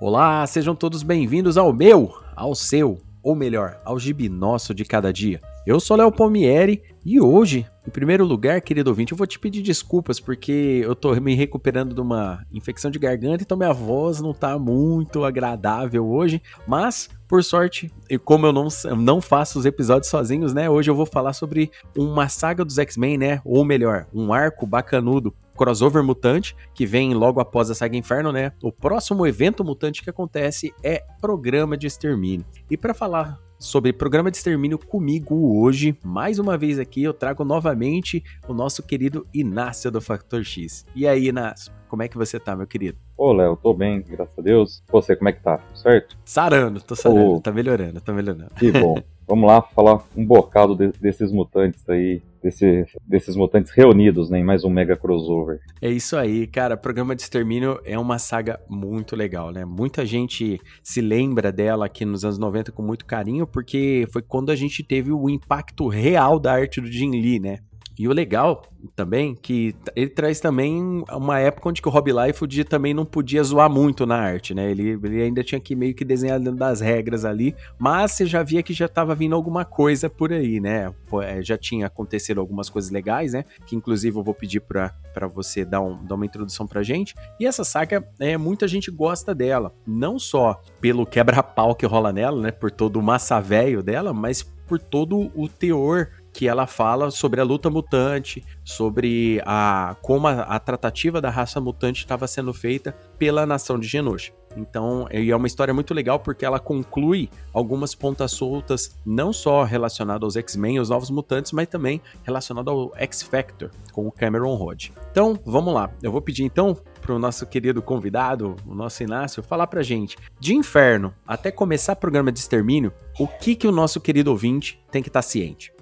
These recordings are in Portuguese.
Olá, sejam todos bem-vindos ao meu, ao seu, ou melhor, ao gibi nosso de cada dia. Eu sou Léo Palmieri e hoje, em primeiro lugar, querido ouvinte, eu vou te pedir desculpas porque eu tô me recuperando de uma infecção de garganta, então minha voz não tá muito agradável hoje, mas por sorte, e como eu não, não faço os episódios sozinhos, né? Hoje eu vou falar sobre uma saga dos X-Men, né? Ou melhor, um arco bacanudo crossover mutante, que vem logo após a saga Inferno, né? O próximo evento mutante que acontece é Programa de Extermínio. E para falar sobre programa de extermínio comigo hoje, mais uma vez aqui eu trago novamente o nosso querido Inácio do Factor X. E aí, Inácio, como é que você tá, meu querido? Ô, Léo, tô bem, graças a Deus. Você, como é que tá? Certo? Sarando, tô sarando, oh, tá melhorando, tá melhorando. Que bom. Vamos lá falar um bocado de, desses mutantes aí, desse, desses mutantes reunidos né, em mais um mega crossover. É isso aí, cara. Programa de Extermínio é uma saga muito legal, né? Muita gente se lembra dela aqui nos anos 90 com muito carinho, porque foi quando a gente teve o impacto real da arte do Jim Lee, né? E o legal também que ele traz também uma época onde o Rob Liefeld também não podia zoar muito na arte, né? Ele, ele ainda tinha que meio que desenhar dentro das regras ali, mas você já via que já estava vindo alguma coisa por aí, né? É, já tinha acontecido algumas coisas legais, né? Que inclusive eu vou pedir para você dar, um, dar uma introdução pra gente. E essa saga, é, muita gente gosta dela, não só pelo quebra-pau que rola nela, né? Por todo o massa velho dela, mas por todo o teor que ela fala sobre a luta mutante, sobre a como a, a tratativa da raça mutante estava sendo feita pela nação de Genosha. Então, é uma história muito legal porque ela conclui algumas pontas soltas, não só relacionado aos X-Men, os Novos Mutantes, mas também relacionado ao X-Factor, com o Cameron Rod. Então, vamos lá. Eu vou pedir então para o nosso querido convidado, o nosso Inácio, falar pra gente, de inferno até começar o programa de extermínio, o que que o nosso querido ouvinte tem que estar tá ciente?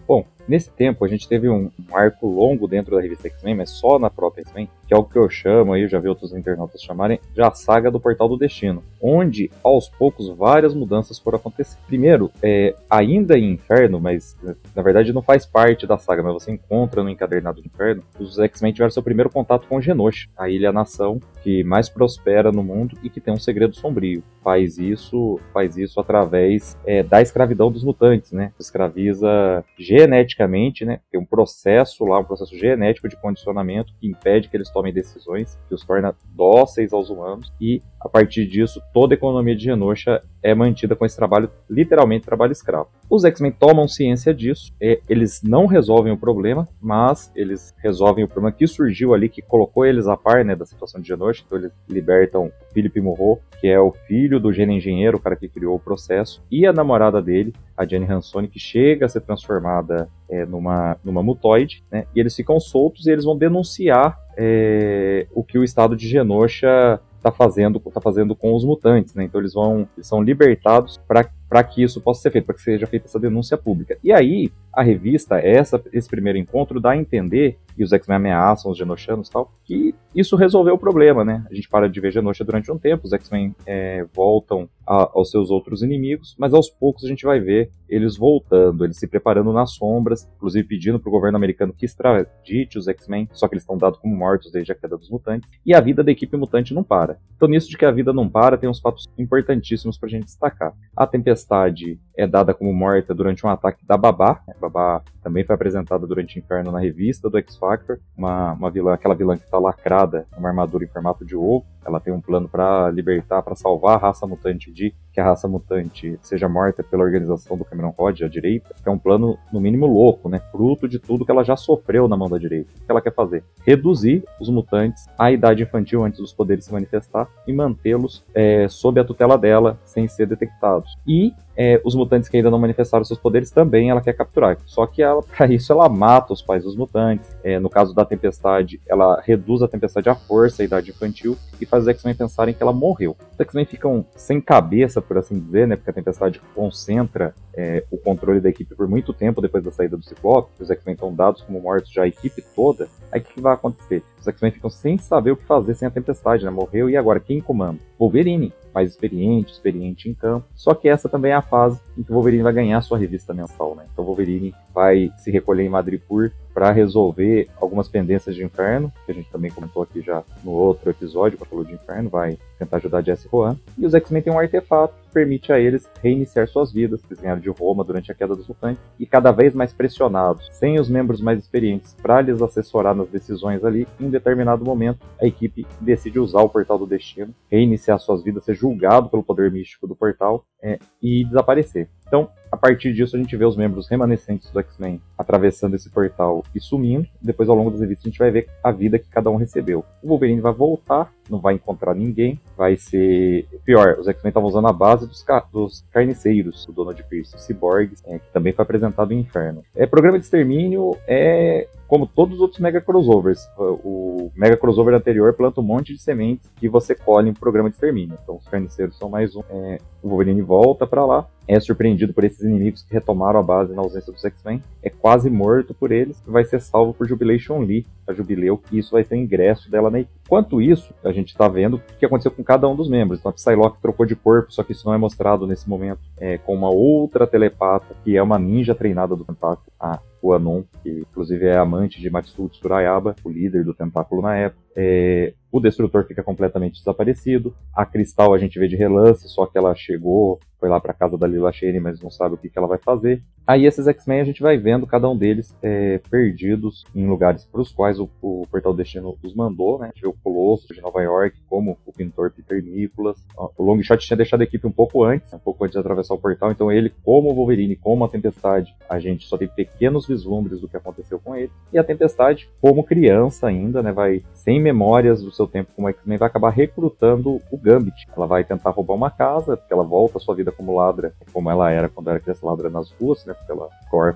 Nesse tempo a gente teve um, um arco longo dentro da revista X-Men, mas só na própria X-Men, que é o que eu chamo, aí eu já vi outros internautas chamarem, de a saga do Portal do Destino, onde aos poucos várias mudanças foram acontecer. Primeiro, é, ainda em Inferno, mas na verdade não faz parte da saga, mas você encontra no encadernado de Inferno, os X-Men tiveram seu primeiro contato com Genosha, a ilha-nação que mais prospera no mundo e que tem um segredo sombrio. Faz isso, faz isso através é, da escravidão dos mutantes, né? Escraviza geneticamente, né? Tem um processo lá, um processo genético de condicionamento que impede que eles tomem decisões, que os torna dóceis aos humanos e a partir disso toda a economia de Genosha é mantida com esse trabalho, literalmente trabalho escravo. Os X-Men tomam ciência disso, eles não resolvem o problema, mas eles resolvem o problema que surgiu ali, que colocou eles a par né, da situação de Genosha, então eles libertam Philip Morro, que é o filho do gênio engenheiro, o cara que criou o processo, e a namorada dele, a Jenny Hansoni, que chega a ser transformada é, numa, numa mutoide, né? E eles ficam soltos e eles vão denunciar é, o que o estado de Genosha está fazendo, tá fazendo com os mutantes, né? Então eles vão, eles são libertados para que isso possa ser feito, para que seja feita essa denúncia pública. E aí a revista, essa, esse primeiro encontro dá a entender e os X-Men ameaçam os Genoshanos e tal, que isso resolveu o problema, né? A gente para de ver Genosha durante um tempo, os X-Men é, voltam a, aos seus outros inimigos, mas aos poucos a gente vai ver eles voltando, eles se preparando nas sombras, inclusive pedindo para o governo americano que extradite os X-Men, só que eles estão dados como mortos desde a queda dos mutantes, e a vida da equipe mutante não para. Então, nisso de que a vida não para, tem uns fatos importantíssimos para a gente destacar. A Tempestade é dada como morta durante um ataque da Babá, Babá também foi apresentada durante o Inferno na revista do X-Factor, uma, uma vilã, aquela vilã que está lacrada, uma armadura em formato de ovo, ela tem um plano para libertar, para salvar a raça mutante de que a raça mutante seja morta pela organização do Cameron Rod, a direita, é um plano, no mínimo, louco, né? Fruto de tudo que ela já sofreu na mão da direita. O que ela quer fazer? Reduzir os mutantes à idade infantil antes dos poderes se manifestar e mantê-los é, sob a tutela dela, sem ser detectados. E é, os mutantes que ainda não manifestaram seus poderes também ela quer capturar. Só que ela, para isso, ela mata os pais dos mutantes. É, no caso da tempestade, ela reduz a tempestade à força, a idade infantil, e faz os X-Men pensarem que ela morreu. Os X-Men ficam sem cabeça, por assim dizer, né? Porque a tempestade concentra é, o controle da equipe por muito tempo depois da saída do Ciclope. Os X-Men estão dados como mortos já a equipe toda. Aí o que vai acontecer? Os X-Men ficam sem saber o que fazer sem a tempestade, né? Morreu e agora quem comanda? Wolverine. Mais experiente, experiente em campo. Só que essa também é a fase em que o Wolverine vai ganhar sua revista mensal, né? Então o Wolverine vai se recolher em Madripoor para resolver algumas pendências de inferno, que a gente também comentou aqui já no outro episódio, quando falou de inferno, vai tentar ajudar Jesse Juan. E os X-Men têm um artefato que permite a eles reiniciar suas vidas, eles ganharam de Roma durante a queda dos mutantes, e cada vez mais pressionados, sem os membros mais experientes para lhes assessorar nas decisões ali, em determinado momento a equipe decide usar o Portal do Destino, reiniciar suas vidas, ser julgado pelo poder místico do portal é, e desaparecer. Então, a partir disso, a gente vê os membros remanescentes do X-Men atravessando esse portal e sumindo. Depois, ao longo das revistas, a gente vai ver a vida que cada um recebeu. O Wolverine vai voltar, não vai encontrar ninguém, vai ser. Pior, os X-Men estavam usando a base dos, ca... dos carniceiros, do Donald Pierce, Cyborgs, é, que também foi apresentado em Inferno. É, programa de extermínio é como todos os outros mega crossovers. O mega crossover anterior planta um monte de sementes que você colhe em programa de extermínio. Então os carniceiros são mais um. É, o Wolverine volta para lá, é surpreendido por esses inimigos que retomaram a base na ausência dos X-Men, é quase morto por eles e vai ser salvo por Jubilation Lee, a Jubileu, e isso vai ser ingresso dela na equipe. Enquanto isso, a gente está vendo o que aconteceu com cada um dos membros. Então a Psylocke trocou de corpo, só que isso não é mostrado nesse momento, é, com uma outra telepata, que é uma ninja treinada do Tentáculo, a Anon, que inclusive é amante de Matsuo Tsurayaba, o líder do Tentáculo na época. É, o Destrutor fica completamente desaparecido. A Cristal a gente vê de relance, só que ela chegou, foi lá para casa da Lila Shane, mas não sabe o que, que ela vai fazer. Aí esses X-Men a gente vai vendo cada um deles é, perdidos em lugares para os quais o, o, Portal Destino os mandou, né? A gente vê o Colosso de Nova York, como o pintor Peter Nicholas. O Longshot tinha deixado a equipe um pouco antes, um pouco antes de atravessar o portal, então ele, como o Wolverine, como a Tempestade, a gente só tem pequenos vislumbres do que aconteceu com ele. E a Tempestade, como criança ainda, né? Vai sem memórias do seu tempo como X-Men, vai acabar recrutando o Gambit. Ela vai tentar roubar uma casa, porque ela volta a sua vida como ladra, como ela era quando era criança ladra nas ruas, né? Porque ela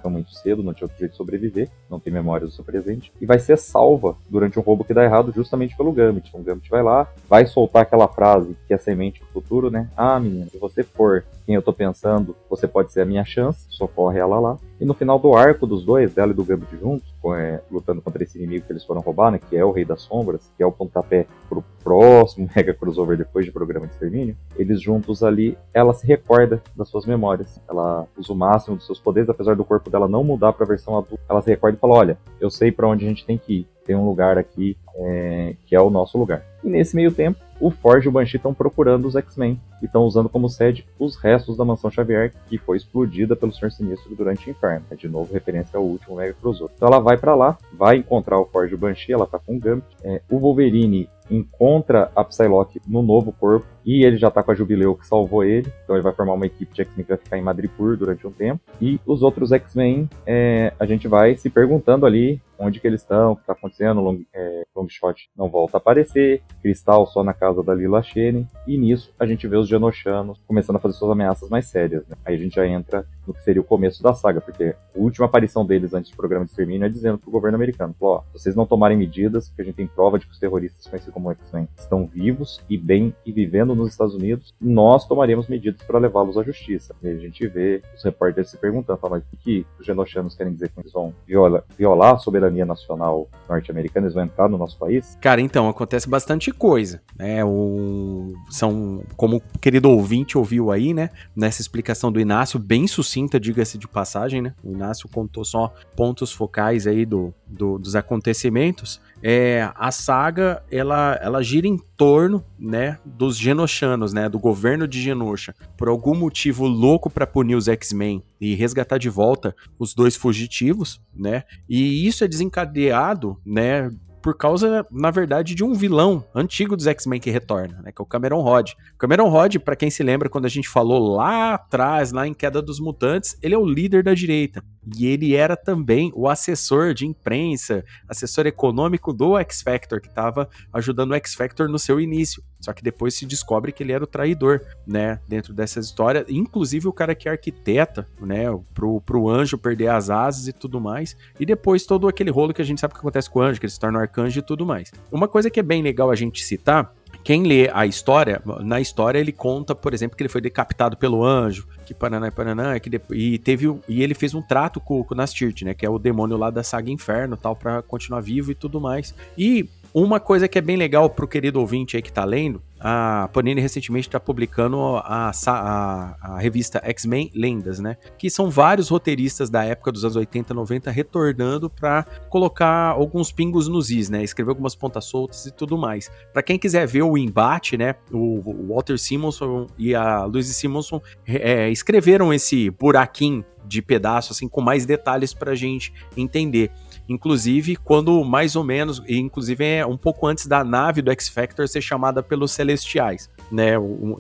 muito cedo, não tinha outro jeito de sobreviver, não tem memória do seu presente. E vai ser salva durante um roubo que dá errado justamente pelo Gambit. O Gambit vai lá, vai soltar aquela frase que é semente do futuro, né? Ah, menina, se você for quem eu tô pensando, você pode ser a minha chance, socorre ela lá. E no final do arco dos dois, dela e do Gambit juntos, é, lutando contra esse inimigo que eles foram roubar, né, que é o Rei das Sombras, que é o pontapé pro próximo Mega Crossover depois de Programa de Extermínio, eles juntos ali, ela se recorda das suas memórias. Ela usa o máximo dos seus poderes, apesar do corpo dela não mudar para a versão adulta. Ela se recorda e fala: Olha, eu sei para onde a gente tem que ir. Tem um lugar aqui é, que é o nosso lugar. E nesse meio tempo, o Forge e o Banshee estão procurando os X-Men e estão usando como sede os restos da mansão Xavier, que foi explodida pelo Senhor Sinistro durante o Inferno. É de novo referência ao último Mega Crossover. Então ela vai para lá, vai encontrar o Forge e o Banshee, ela tá com o Gambit. É, o Wolverine encontra a Psylocke no novo corpo e ele já tá com a Jubileu que salvou ele, então ele vai formar uma equipe de X-Men que vai ficar em Madripoor durante um tempo. E os outros X-Men, é, a gente vai se perguntando ali onde que eles estão, o que tá acontecendo, Long, é, Longshot não volta a aparecer, Cristal só na casa da Lila Shane, e nisso a gente vê os Genoshanos começando a fazer suas ameaças mais sérias. Né? Aí a gente já entra no que seria o começo da saga, porque a última aparição deles antes do programa de extermínio é dizendo pro governo americano, ó, vocês não tomarem medidas, porque a gente tem prova de que os terroristas conhecidos como X-Men estão vivos e bem e vivendo nos Estados Unidos, nós tomaremos medidas para levá-los à justiça. E a gente vê os repórteres se perguntando, mas o que os genoshanos querem dizer com eles vão viola, violar a soberania nacional norte-americana, eles vão entrar no nosso país? Cara, então, acontece bastante coisa, né? O... São, como o querido ouvinte ouviu aí, né? Nessa explicação do Inácio, bem sucinta, diga-se de passagem, né? O Inácio contou só pontos focais aí do, do dos acontecimentos. É, a saga, ela, ela gira em torno, né, dos Genoshanos, né, do governo de Genosha. Por algum motivo louco para punir os X-Men e resgatar de volta os dois fugitivos, né? E isso é desencadeado, né, por causa, na verdade, de um vilão antigo dos X-Men que retorna, né? Que é o Cameron Rod. Cameron Rod, para quem se lembra, quando a gente falou lá atrás, lá em Queda dos Mutantes, ele é o líder da direita. E ele era também o assessor de imprensa, assessor econômico do X Factor, que estava ajudando o X Factor no seu início. Só que depois se descobre que ele era o traidor, né? Dentro dessa história. Inclusive o cara que arquiteta, né? Pro, pro anjo perder as asas e tudo mais. E depois todo aquele rolo que a gente sabe que acontece com o anjo, que ele se torna arcanjo e tudo mais. Uma coisa que é bem legal a gente citar quem lê a história, na história ele conta, por exemplo, que ele foi decapitado pelo anjo, que Paraná e Paraná, que depois, e teve e ele fez um trato com, com o Nastirt, né, que é o demônio lá da saga Inferno, tal, para continuar vivo e tudo mais. E Uma coisa que é bem legal pro querido ouvinte aí que tá lendo, a Panini recentemente está publicando a, a, a revista X-Men Lendas, né? Que são vários roteiristas da época dos anos 80, 90 retornando para colocar alguns pingos nos is, né? Escrever algumas pontas soltas e tudo mais. Para quem quiser ver o embate, né? O, o Walter Simonson e a Louise Simonson é, escreveram esse buraquinho de pedaço, assim, com mais detalhes para a gente entender. Inclusive, quando mais ou menos, inclusive é um pouco antes da nave do X-Factor ser chamada pelos Celestiais. Né,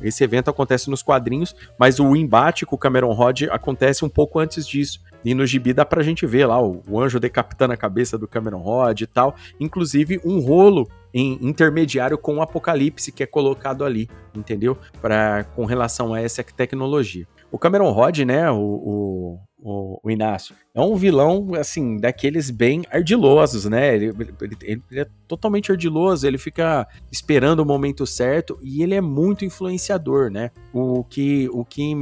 esse evento acontece nos quadrinhos, mas o embate com o Cameron Rod acontece um pouco antes disso. E no gibi dá pra gente ver lá o, o anjo decapitando a cabeça do Cameron Rod e tal. Inclusive um rolo em intermediário com o Apocalipse que é colocado ali, entendeu? Para com relação a essa tecnologia. O Cameron Rod, né, o, o, o, Inácio, é um vilão, assim, daqueles bem ardilosos, né? Ele, ele, ele, é totalmente ardiloso, ele fica esperando o momento certo e ele é muito influenciador, né? O que, o que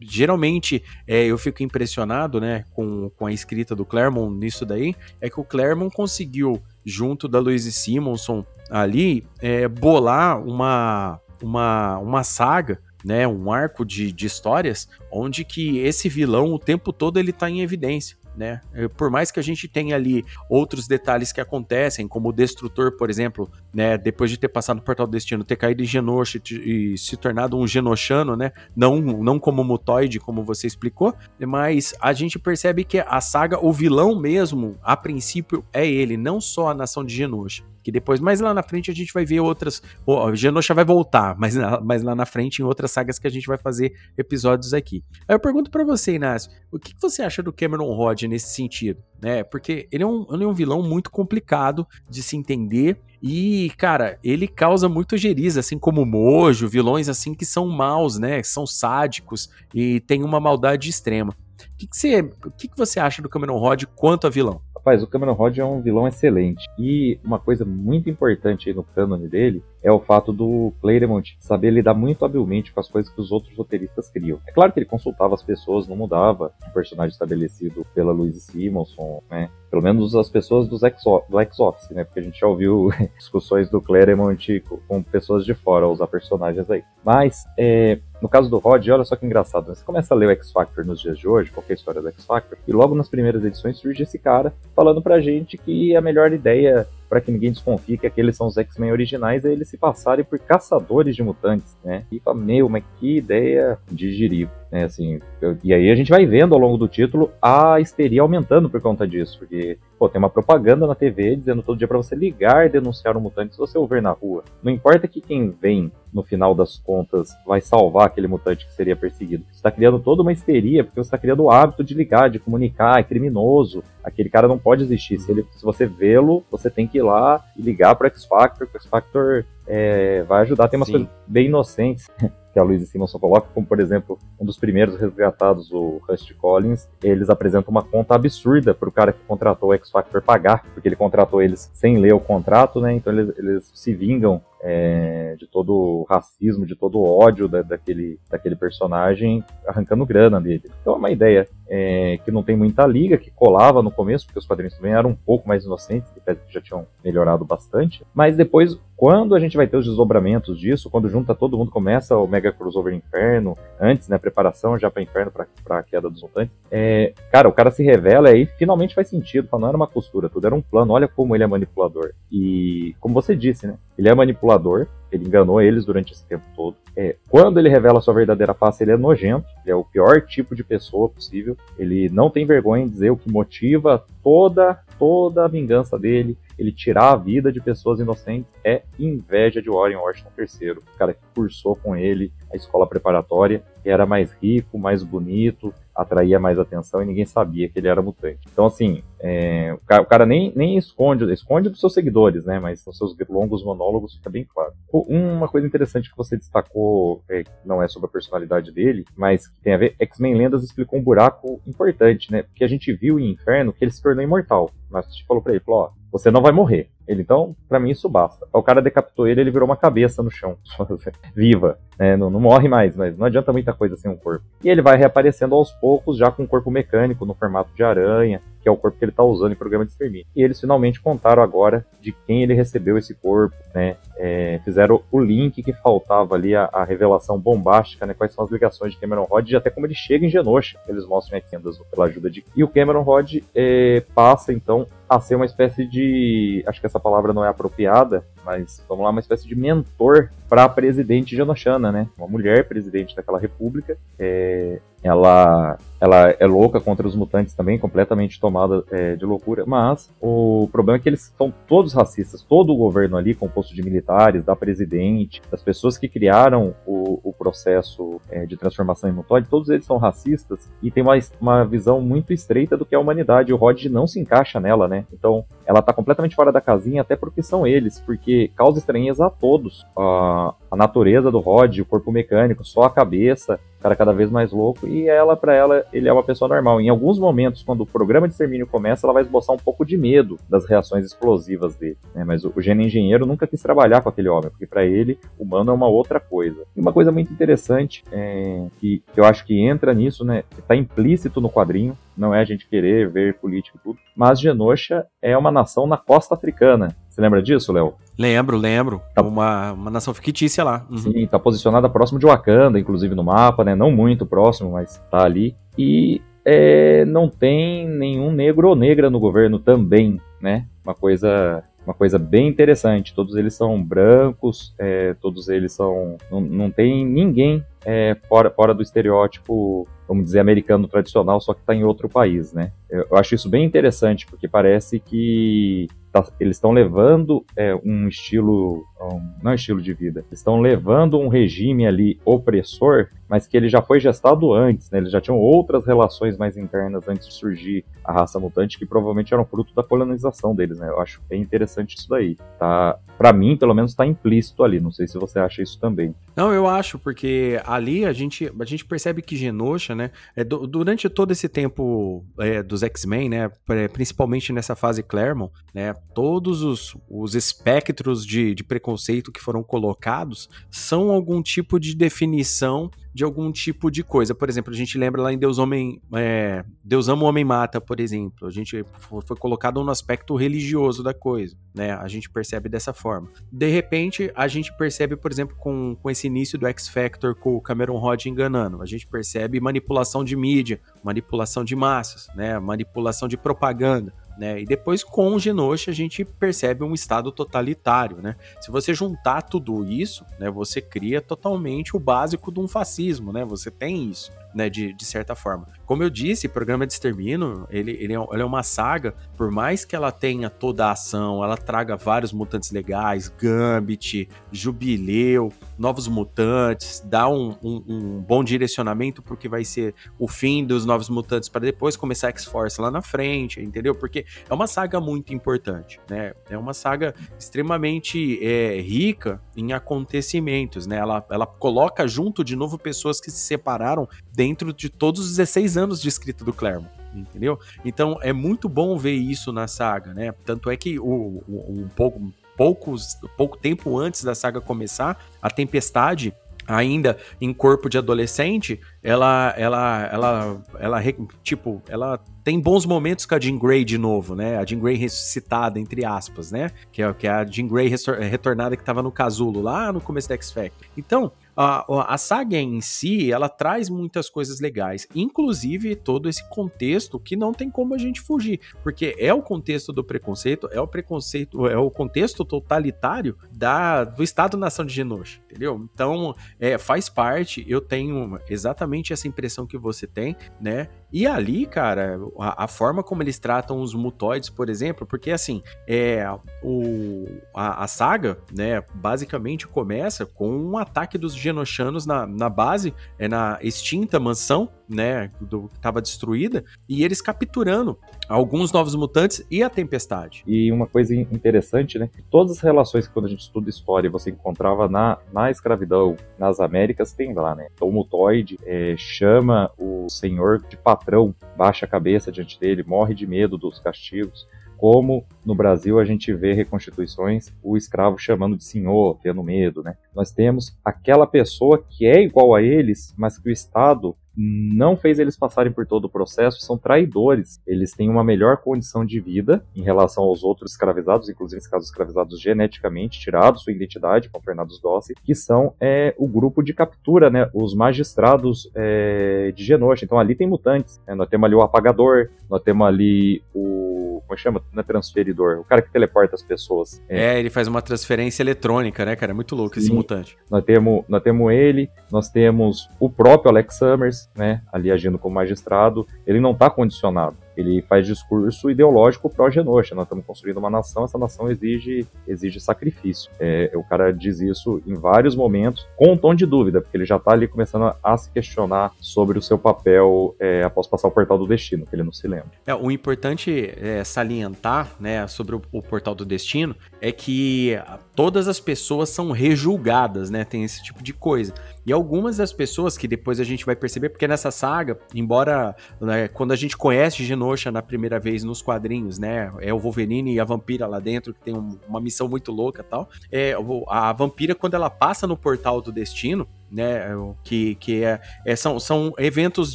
geralmente é, eu fico impressionado, né, com, com a escrita do Claremont nisso daí, é que o Claremont conseguiu, junto da Louise Simonson ali, é, bolar uma, uma, uma saga né, um arco de, de histórias onde que esse vilão o tempo todo ele tá em evidência. Né? É, por mais que a gente tenha ali outros detalhes que acontecem, como o Destrutor, por exemplo, né, depois de ter passado no Portal do Destino, ter caído em Genosha e se tornado um Genoshano, né, não, não como mutoide, como você explicou, mas a gente percebe que a saga, o vilão mesmo, a princípio, é ele, não só a nação de Genosha que depois, mais lá na frente, a gente vai ver outras. O Genosha vai voltar, mas, mas lá na frente, em outras sagas que a gente vai fazer episódios aqui. Aí eu pergunto para você, Inácio, o que você acha do Cameron Rod nesse sentido? Né? Porque ele é, um, ele é um vilão muito complicado de se entender. E, cara, ele causa muito geriza, assim como Mojo, vilões assim que são maus, né? São sádicos e tem uma maldade extrema. O que, que, você, que, que você acha do Cameron Rod quanto a vilão? Rapaz, o Cameron Rod é um vilão excelente. E uma coisa muito importante aí no cânone dele é o fato do Claremont saber lidar muito habilmente com as coisas que os outros roteiristas criam. É claro que ele consultava as pessoas, não mudava o personagem estabelecido pela Louise Simonson, né? Pelo menos as pessoas do X-Office, né? Porque a gente já ouviu discussões do Claremont com pessoas de fora usar personagens aí. Mas, é, no caso do Rod, olha só que engraçado. Né? Você começa a ler o X-Factor nos dias de hoje, qualquer história do X-Factor, e logo nas primeiras edições surge esse cara falando pra gente que a melhor ideia para que ninguém desconfie que aqueles são os X-Men originais, é eles se passarem por caçadores de mutantes, né? E fala, meu, mas que ideia de jirico, né? Assim, eu, e aí a gente vai vendo ao longo do título a histeria aumentando por conta disso, porque, pô, tem uma propaganda na TV dizendo todo dia para você ligar e denunciar um mutante se você o ver na rua. Não importa que quem vem no final das contas, vai salvar aquele mutante que seria perseguido. Você está criando toda uma histeria, porque você está criando o hábito de ligar, de comunicar, é criminoso. Aquele cara não pode existir. Se, ele, se você vê-lo, você tem que ir lá e ligar para X-Factor, que o X-Factor é, vai ajudar. Tem umas Sim. coisas bem inocentes que a Luísa Simonson coloca, como por exemplo, um dos primeiros resgatados, o Rusty Collins, eles apresentam uma conta absurda para o cara que contratou o X-Factor pagar, porque ele contratou eles sem ler o contrato, né? Então eles, eles se vingam é, de todo o racismo, de todo o ódio da, daquele, daquele personagem, arrancando grana dele. Então é uma ideia é, que não tem muita liga, que colava no começo, porque os quadrinhos também eram um pouco mais inocentes, que já tinham melhorado bastante. Mas depois, quando a gente vai ter os desdobramentos disso, quando junta todo mundo, começa o Mega Crossover Inferno, antes, né, preparação já para Inferno, para a queda dos mutantes, é, cara, o cara se revela e aí finalmente faz sentido, não era uma costura, tudo era um plano, olha como ele é manipulador. E, como você disse, né, ele é manipulador, ele enganou eles durante esse tempo todo. É, quando ele revela sua verdadeira face, ele é nojento, ele é o pior tipo de pessoa possível. Ele não tem vergonha em dizer o que motiva toda, toda a vingança dele. Ele tirar a vida de pessoas inocentes é inveja de Warren Washington III, o cara que cursou com ele a escola preparatória, que era mais rico, mais bonito, atraía mais atenção e ninguém sabia que ele era mutante. Então, assim, é, o, cara, o, cara, nem, nem esconde, esconde dos seus seguidores, né? Mas nos seus longos monólogos fica bem claro. Uma coisa interessante que você destacou, é, não é sobre a personalidade dele, mas que tem a ver, X-Men Lendas explicou um buraco importante, né? Porque a gente viu em Inferno que ele se tornou imortal. Mas a gente falou pra ele, falou, ó, você não vai morrer. Ele, então, para mim isso basta. O cara decapitou ele, ele virou uma cabeça no chão, viva. Né? Não, não, morre mais, mas não adianta muita coisa sem um corpo. E ele vai reaparecendo aos poucos, já com um corpo mecânico, no formato de aranha. que é o corpo que ele está usando em programa de extermínio. E eles finalmente contaram agora de quem ele recebeu esse corpo, né? É, fizeram o link que faltava ali, a, a, revelação bombástica, né? Quais são as ligações de Cameron Rod e até como ele chega em Genosha. Eles mostram aqui pela ajuda de. E o Cameron Rod é, passa então a ser uma espécie de. Acho que essa palavra não é apropriada, mas vamos lá, uma espécie de mentor para a presidente Janoshana, né? Uma mulher presidente daquela república. É, ela, ela é louca contra os mutantes também, completamente tomada é, de loucura, mas o problema é que eles são todos racistas, todo o governo ali, composto de militares, da presidente, das pessoas que criaram o, o processo é, de transformação em mutoide, todos eles são racistas e tem uma, uma visão muito estreita do que é a humanidade, o Rod não se encaixa nela, né? Então, ela tá completamente fora da casinha, até porque são eles, porque causa estranheza a todos. A, a natureza do Rod, o corpo mecânico, só a cabeça, cara cada vez mais louco, e ela, para ela, ele é uma pessoa normal. Em alguns momentos, quando o programa de extermínio começa, ela vai esboçar um pouco de medo das reações explosivas dele. Né? Mas o, o gênio engenheiro nunca quis trabalhar com aquele homem, porque para ele, humano é uma outra coisa. E uma coisa muito interessante, é, que, que eu acho que entra nisso, né, tá implícito no quadrinho, não é a gente querer ver político e tudo, mas Genosha é uma nação na costa africana. Você lembra disso, Léo? Lembro, lembro. Tá. Uma, uma nação fictícia lá. Uhum. Sim, tá posicionada próximo de Wakanda, inclusive no mapa, né? Não muito próximo, mas tá ali. E é, não tem nenhum negro ou negra no governo também, né? Uma coisa uma coisa bem interessante. Todos eles são brancos, é, todos eles são. Não, não tem ninguém é, fora, fora do estereótipo, vamos dizer, americano tradicional, só que está em outro país, né? Eu, eu, acho isso bem interessante, porque parece que tá, eles estão levando é, um estilo, um, não é estilo de vida, estão levando um regime ali opressor mas que ele já foi gestado antes, né? Eles já tinham outras relações mais internas antes de surgir a raça mutante, que provavelmente eram fruto da colonização deles, né? Eu acho bem interessante isso daí. Tá, para mim, pelo menos, está implícito ali. Não sei se você acha isso também. Não, eu acho, porque ali a gente, a gente percebe que Genosha, né? É, durante todo esse tempo é, dos X-Men, né? Principalmente nessa fase Claremont, né? Todos os, os espectros de, de preconceito que foram colocados são algum tipo de definição de algum tipo de coisa. Por exemplo, a gente lembra lá em Deus Homem, é, Deus ama o Homem Mata, por exemplo. A gente foi colocado no aspecto religioso da coisa, né? A gente percebe dessa forma. De repente, a gente percebe, por exemplo, com, com esse início do X Factor com o Cameron Rod enganando, a gente percebe manipulação de mídia, manipulação de massas, né? Manipulação de propaganda. Né? E depois com o Genosha a gente percebe um estado totalitário, né? Se você juntar tudo isso, né, você cria totalmente o básico de um fascismo, né? Você tem isso né, de, de certa forma. Como eu disse, Programa de Extermínio, ele, ele, é, ele é uma saga, por mais que ela tenha toda a ação, ela traga vários mutantes legais, Gambit, Jubileu, novos mutantes, dá um, um, um bom direcionamento pro que vai ser o fim dos novos mutantes para depois começar X-Force lá na frente, entendeu? Porque é uma saga muito importante, né? É uma saga extremamente é, rica em acontecimentos, né? Ela, ela coloca junto de novo pessoas que se separaram dentro de todos os 16 anos de escrita do Claremont entendeu? Então é muito bom ver isso na saga, né? Tanto é que o, o, um pouco poucos pouco tempo antes da saga começar, a Tempestade ainda em corpo de adolescente, ela ela ela ela tipo, ela tem bons momentos com a Jean Grey de novo, né? A Jean Grey ressuscitada entre aspas, né? Que é, que é a Jean Grey retornada que estava no casulo lá no começo da X Factor. Então, a, a saga em si, ela traz muitas coisas legais, inclusive todo esse contexto que não tem como a gente fugir, porque é o contexto do preconceito, é o preconceito, é o contexto totalitário da, do Estado-nação de Genosha, entendeu? Então, é, faz parte, eu tenho exatamente essa impressão que você tem, né? E ali, cara, a, a, forma como eles tratam os mutoides, por exemplo, porque assim, é, o, a, a, saga, né, basicamente começa com um ataque dos genoshanos na, na base, é na extinta mansão, né, do, que estava destruída, e eles capturando alguns novos mutantes e a tempestade. E uma coisa interessante, né, todas as relações que quando a gente estuda história você encontrava na, na escravidão nas Américas tem lá, né. Então o mutoide é, chama o senhor de patrão, baixa a cabeça diante dele, morre de medo dos castigos como no Brasil a gente vê reconstituições o escravo chamando de senhor, tendo medo, né? Nós temos aquela pessoa que é igual a eles, mas que o Estado não fez eles passarem por todo o processo, são traidores. Eles têm uma melhor condição de vida em relação aos outros escravizados, inclusive nesse caso escravizados geneticamente, tirados sua identidade, com Fernandos Dossi, que são é, o grupo de captura, né, os magistrados é, de Genosha. Então ali tem mutantes. Né? Nós temos ali o apagador, nós temos ali o. Como é chama? Não é transferidor. O cara que teleporta as pessoas. É, é ele faz uma transferência eletrônica, né, cara? É muito louco Sim. esse mutante. Nós temos, nós temos ele, nós temos o próprio Alex Summers, né? Ali agindo como magistrado. Ele não está condicionado ele faz discurso ideológico pró-Genosha. Nós estamos construindo uma nação, essa nação exige, exige sacrifício. É, o cara diz isso em vários momentos, com um tom de dúvida, porque ele já está ali começando a, se questionar sobre o seu papel é, após passar o portal do destino, que ele não se lembra. É, o importante é, salientar né, sobre o, o portal do destino é que todas as pessoas são rejulgadas, né? Tem esse tipo de coisa. E algumas das pessoas que depois a gente vai perceber, porque nessa saga, embora né, quando a gente conhece Genosha na primeira vez nos quadrinhos, né, é o Wolverine e a vampira lá dentro que tem um, uma missão muito louca, tal. É a vampira quando ela passa no portal do destino, né? Que, que é, é, são, são eventos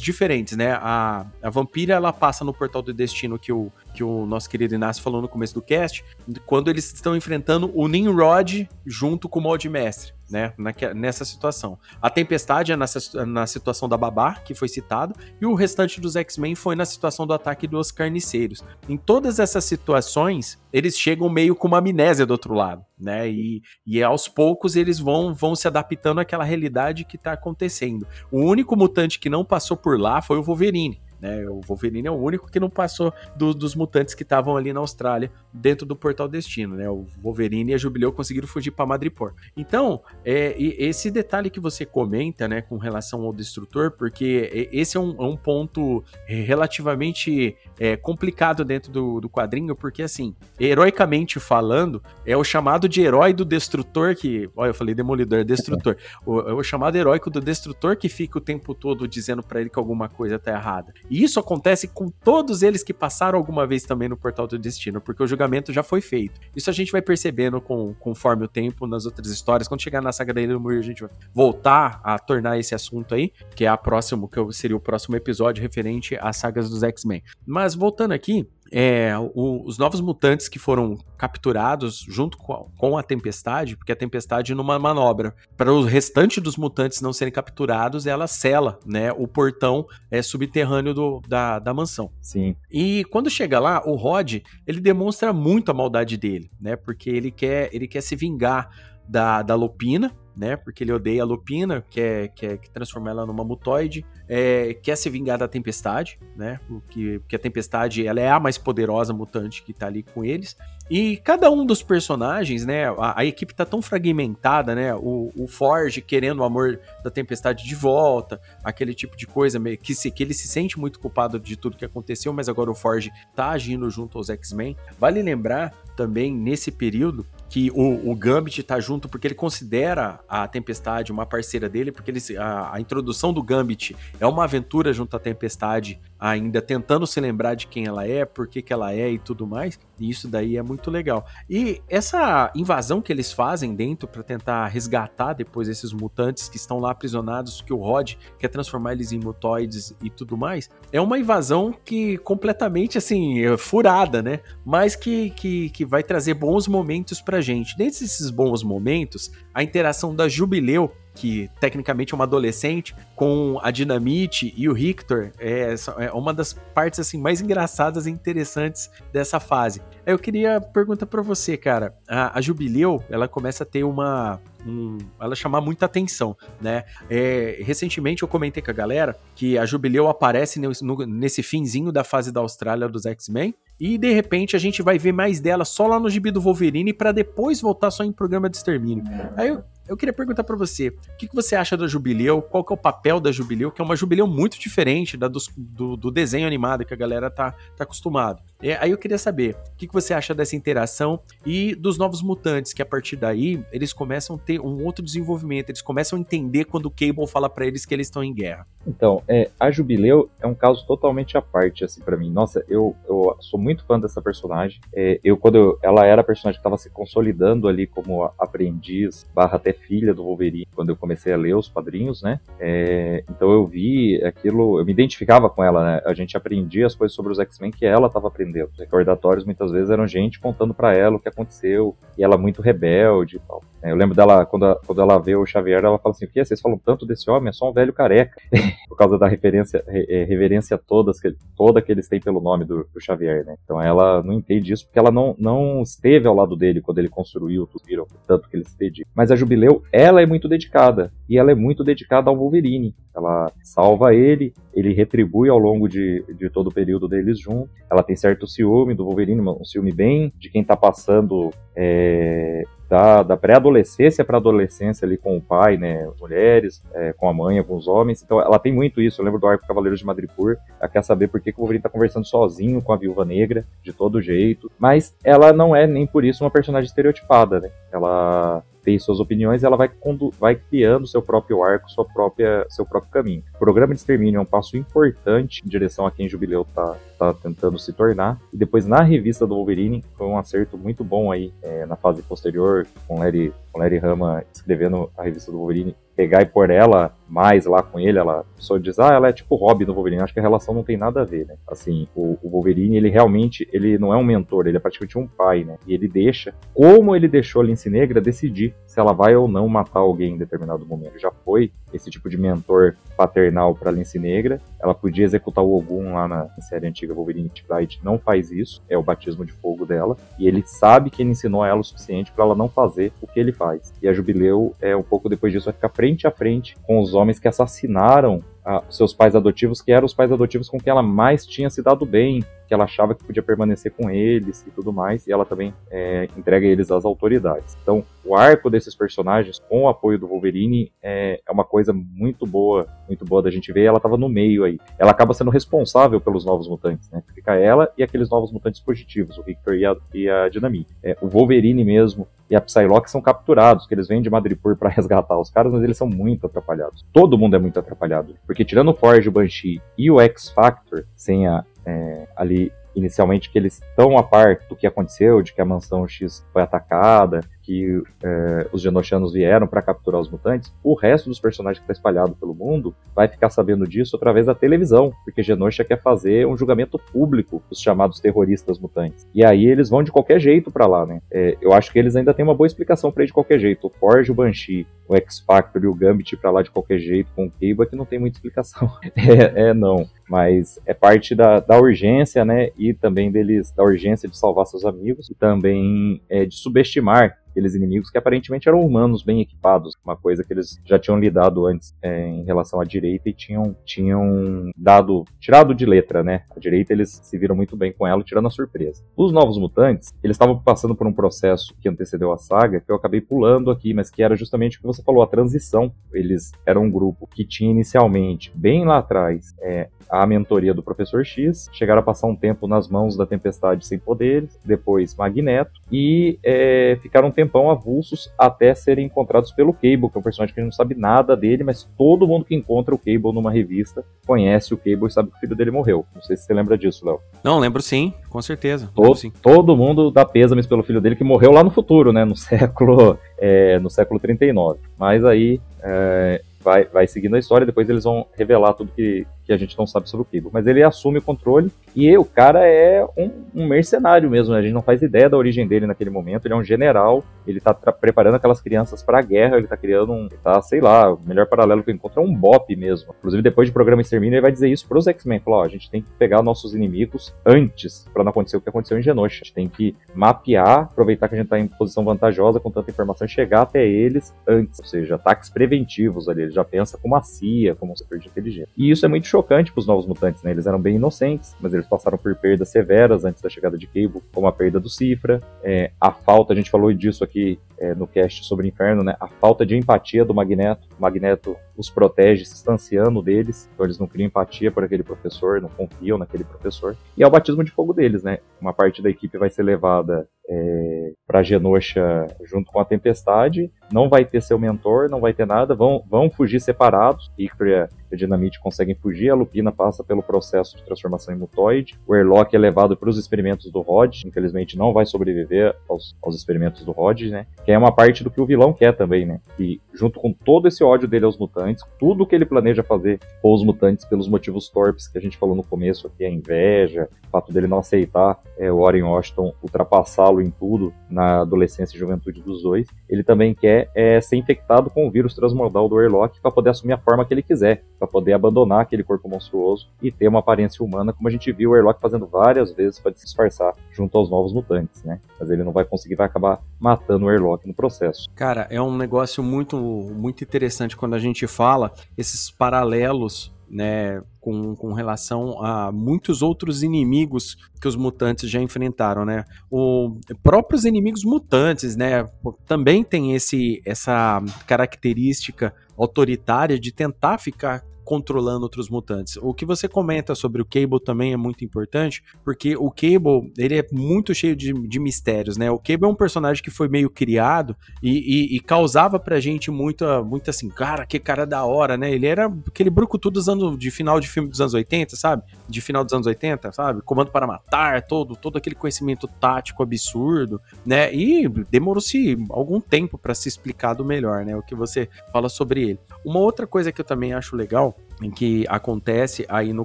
diferentes, né? A, a vampira ela passa no portal do destino que o, que o nosso querido Inácio falou no começo do cast, quando eles estão enfrentando o Nimrod junto com o Molde Mestre né? nessa situação. A Tempestade é nessa, na situação da Babá, que foi citado, e o restante dos X-Men foi na situação do ataque dos carniceiros. Em todas essas situações, eles chegam meio com uma amnésia do outro lado, né? E, e aos poucos eles vão, vão se adaptando àquela realidade que está acontecendo. O único mutante que não passou por lá foi o Wolverine. Né? O Wolverine é o único que não passou do, dos mutantes que estavam ali na Austrália, dentro do Portal Destino. Né? O Wolverine e a Jubileu conseguiram fugir para Madripoor. Então, é, esse detalhe que você comenta né, com relação ao Destrutor, porque esse é um, é um ponto relativamente é, complicado dentro do, do quadrinho, porque, assim, heroicamente falando, é o chamado de herói do Destrutor que. Olha, eu falei Demolidor, Destrutor. o, é o chamado heróico do Destrutor que fica o tempo todo dizendo para ele que alguma coisa tá errada. E isso acontece com todos eles que passaram alguma vez também no Portal do Destino, porque o julgamento já foi feito. Isso a gente vai percebendo com, conforme o tempo nas outras histórias. Quando chegar na saga da Ilha do Moir, a gente vai voltar a tornar esse assunto aí, que é a próximo, que seria o próximo episódio referente às sagas dos X-Men. Mas voltando aqui, é, o, os novos mutantes que foram capturados junto com a, com a Tempestade, porque a Tempestade, numa manobra para o restante dos mutantes não serem capturados, ela sela né, o portão é, subterrâneo do, da, da mansão. Sim. E quando chega lá, o Rod ele demonstra muito a maldade dele, né? Porque ele quer, ele quer se vingar da, da Lupina, né? Porque ele odeia a Lupina, quer, quer, quer transformar ela numa mutoide, é, quer se vingar da Tempestade, né? Porque, porque a Tempestade ela é a mais poderosa mutante que tá ali com eles. E cada um dos personagens, né? A, a equipe tá tão fragmentada, né? O, o, Forge querendo o amor da Tempestade de volta, aquele tipo de coisa que, se, que ele se sente muito culpado de tudo que aconteceu, mas agora o Forge tá agindo junto aos X-Men. Vale lembrar também nesse período que o, o Gambit tá junto porque ele considera a Tempestade uma parceira dele, porque ele, a, a introdução do Gambit é uma aventura junto à Tempestade, ainda tentando se lembrar de quem ela é, por que, que ela é e tudo mais. E isso daí é muito legal. E essa invasão que eles fazem dentro para tentar resgatar depois esses mutantes que estão lá aprisionados, que o Rod quer transformar eles em mutoides e tudo mais, é uma invasão que completamente assim, é furada, né? Mas que, que, que vai trazer bons momentos pra gente. Dentre bons momentos, a interação da Jubileu que tecnicamente é uma adolescente, com a Dinamite e o Rictor, é, é uma das partes assim mais engraçadas e interessantes dessa fase. Eu queria perguntar para você, cara, a, a, Jubileu, ela começa a ter uma um, ela chamar muita atenção, né? É, recentemente eu comentei com a galera que a Jubileu aparece no, no, nesse finzinho da fase da Austrália dos X-Men e de repente a gente vai ver mais dela só lá no gibi do Wolverine para depois voltar só em programa de extermínio. Aí eu, eu queria perguntar para você, o que, que, você acha da Jubileu? Qual que é o papel da Jubileu? Que é uma Jubileu muito diferente da dos, do, do, desenho animado que a galera tá, tá acostumado. É, aí eu queria saber o que, que você acha dessa interação e dos novos mutantes, que a partir daí eles começam a ter um outro desenvolvimento, eles começam a entender quando o Cable fala para eles que eles estão em guerra. Então, é, a Jubileu é um caso totalmente à parte, assim, para mim. Nossa, eu, eu sou muito fã dessa personagem. É, eu, quando eu, ela era a personagem que estava se consolidando ali como aprendiz, barra até filha do Wolverine, quando eu comecei a ler os quadrinhos, né? É, então eu vi aquilo, eu me identificava com ela, né? A gente aprendia as coisas sobre os X-Men que ela estava aprendendo. Os recordatórios muitas vezes eram gente contando para ela o que aconteceu, e ela muito rebelde e tal. É, eu lembro dela, quando, quando ela vê o Xavier, ela fala assim: o que? Vocês falam tanto desse homem? É só um velho careca. Por causa da referência, é, reverência todas, toda que eles têm pelo nome do, do, Xavier, né? Então ela não entende isso porque ela não, não esteve ao lado dele quando ele construiu, viram tanto que ele se dedica. Mas a Jubileu, ela é muito dedicada. E ela é muito dedicada ao Wolverine. Ela salva ele, ele retribui ao longo de, de todo o período deles juntos. Ela tem certo ciúme do Wolverine, um ciúme bem de quem tá passando é, da, da pré-adolescência para adolescência ali com o pai, né, mulheres, é, com a mãe, os homens. Então ela tem muito isso. Eu lembro do arco Cavaleiros de Madripoor. Ela quer saber por que, que o Wolverine tá conversando sozinho com a Viúva Negra, de todo jeito. Mas ela não é nem por isso uma personagem estereotipada, né? Ela tem suas opiniões ela vai, vai criando seu próprio arco, sua própria, seu próprio caminho. O programa de extermínio é um passo importante em direção a quem Jubileu está tá tentando se tornar. E depois na revista do Wolverine foi um acerto muito bom aí é, na fase posterior, com Larry, com Larry Hama escrevendo a revista do Wolverine pegar e pôr ela mais lá com ele, ela só diz, ah, ela é tipo hobby do Wolverine. Acho que a relação não tem nada a ver, né? Assim, o, o, Wolverine, ele realmente, ele não é um mentor, ele é praticamente um pai, né? E ele deixa, como ele deixou a Lince Negra decidir se ela vai ou não matar alguém em determinado momento. Já foi esse tipo de mentor paternal para Lince Negra. Ela podia executar o Ogum lá na série antiga Wolverine Pride, não faz isso, é o batismo de fogo dela. E ele sabe que ele ensinou a ela o suficiente para ela não fazer o que ele faz. E a Jubileu, é um pouco depois disso, vai ficar frente a frente com os homens que assassinaram a, seus pais adotivos, que eram os pais adotivos com quem ela mais tinha se dado bem, que ela achava que podia permanecer com eles e tudo mais, e ela também é, entrega eles às autoridades. Então, o arco desses personagens, com o apoio do Wolverine, é, é uma coisa muito boa, muito boa da gente ver. Ela estava no meio aí. Ela acaba sendo responsável pelos novos mutantes, né? Fica ela e aqueles novos mutantes positivos, o Victor e a, e a Dynamite. É, o Wolverine mesmo e a Psylocke são capturados, que eles vêm de Madripoor para resgatar os caras, mas eles são muito atrapalhados. Todo mundo é muito atrapalhado. Porque tirando o Forge, o Banshee e o X-Factor, sem a, é, ali inicialmente que eles estão a par do que aconteceu, de que a mansão X foi atacada, que é, os Genoshanos vieram para capturar os mutantes, o resto dos personagens que está espalhado pelo mundo vai ficar sabendo disso através da televisão, porque Genosha quer fazer um julgamento público dos chamados terroristas mutantes. E aí eles vão de qualquer jeito para lá, né? É, eu acho que eles ainda têm uma boa explicação para ir de qualquer jeito. O Forge, o Banshee, o X-Factor e o Gambit para lá de qualquer jeito, com o Cable, que não tem muita explicação. é, é, não. Mas é parte da, da urgência, né? E também deles, da urgência de salvar seus amigos e também é, de subestimar aqueles inimigos que aparentemente eram humanos bem equipados, uma coisa que eles já tinham lidado antes é, em relação à direita e tinham, tinham dado, tirado de letra, né? A direita eles se viram muito bem com ela, tirando a surpresa. Os Novos Mutantes, eles estavam passando por um processo que antecedeu a saga, que eu acabei pulando aqui, mas que era justamente o que você falou, a transição. Eles eram um grupo que tinha inicialmente, bem lá atrás, é, a mentoria do Professor X, chegaram a passar um tempo nas mãos da Tempestade sem poderes, depois Magneto, e é, ficaram um tempão avulsos até serem encontrados pelo Cable, que é um personagem que a gente não sabe nada dele, mas todo mundo que encontra o Cable numa revista conhece o Cable e sabe que o filho dele morreu. Não sei se você lembra disso, Léo. Não, lembro sim, com certeza. Todo, sim. todo mundo dá pêsames pelo filho dele que morreu lá no futuro, né, no século, é, no século 39. Mas aí... É, vai, vai seguindo a história, depois eles vão revelar tudo que, que a gente não sabe sobre o Cable. Mas ele assume o controle e o cara é um, um mercenário mesmo, né? A gente não faz ideia da origem dele naquele momento. Ele é um general, ele tá preparando aquelas crianças pra guerra, ele tá criando um. Tá, sei lá, o melhor paralelo que eu encontro é um BOP mesmo. Inclusive, depois do programa Extermínio, ele vai dizer isso pros X-Men: falou, ó, a gente tem que pegar nossos inimigos antes, para não acontecer o que aconteceu em Genosha. A gente tem que mapear, aproveitar que a gente tá em posição vantajosa com tanta informação, chegar até eles antes. Ou seja, ataques preventivos ali. Ele já pensa como a CIA, como um setor de inteligência. E isso é muito chocante para os novos mutantes, né? Eles eram bem inocentes, mas eles passaram por perdas severas antes da chegada de Cable, como a perda do Cifra, é, a falta, a gente falou disso aqui é, no cast sobre Inferno, né? A falta de empatia do Magneto. O Magneto os protege se distanciando deles, então eles não criam empatia por aquele professor, não confiam naquele professor. E é o batismo de fogo deles, né? Uma parte da equipe vai ser levada é, para Genosha junto com a Tempestade. Não vai ter seu mentor, não vai ter nada, vão, vão fugir separados. Victor e a, a Dinamite conseguem fugir, a Lupina passa pelo processo de transformação em mutoide. O Airlock é levado para os experimentos do Rod, infelizmente não vai sobreviver aos, aos experimentos do Rod, né? Que é uma parte do que o vilão quer também, né? E junto com todo esse ódio dele aos mutantes, tudo que ele planeja fazer com os mutantes pelos motivos torpes que a gente falou no começo aqui, a inveja, o fato dele não aceitar é, o Warren Washington ultrapassá-lo em tudo na adolescência e juventude dos dois, ele também quer é, ser infectado com o vírus transmodal do Airlock para poder assumir a forma que ele quiser, para poder abandonar aquele corpo monstruoso e ter uma aparência humana, como a gente viu o Airlock fazendo várias vezes para se disfarçar junto aos novos mutantes, né? Mas ele não vai conseguir, vai acabar matando o Airlock no processo. Cara, é um negócio muito, muito interessante quando a gente fala esses paralelos né, com, com relação a muitos outros inimigos que os mutantes já enfrentaram, né? O próprios inimigos mutantes, né, também tem esse essa característica autoritária de tentar ficar controlando outros mutantes. O que você comenta sobre o Cable também é muito importante, porque o Cable, ele é muito cheio de, de mistérios, né? O Cable é um personagem que foi meio criado e, e, e, causava pra gente muito, muito assim, cara, que cara da hora, né? Ele era aquele brucutu dos anos, de final de filme dos anos 80, sabe? De final dos anos 80, sabe? Comando para matar, todo, todo aquele conhecimento tático absurdo, né? E demorou-se algum tempo para se explicar do melhor, né? O que você fala sobre ele. Uma outra coisa que eu também acho legal em que acontece aí no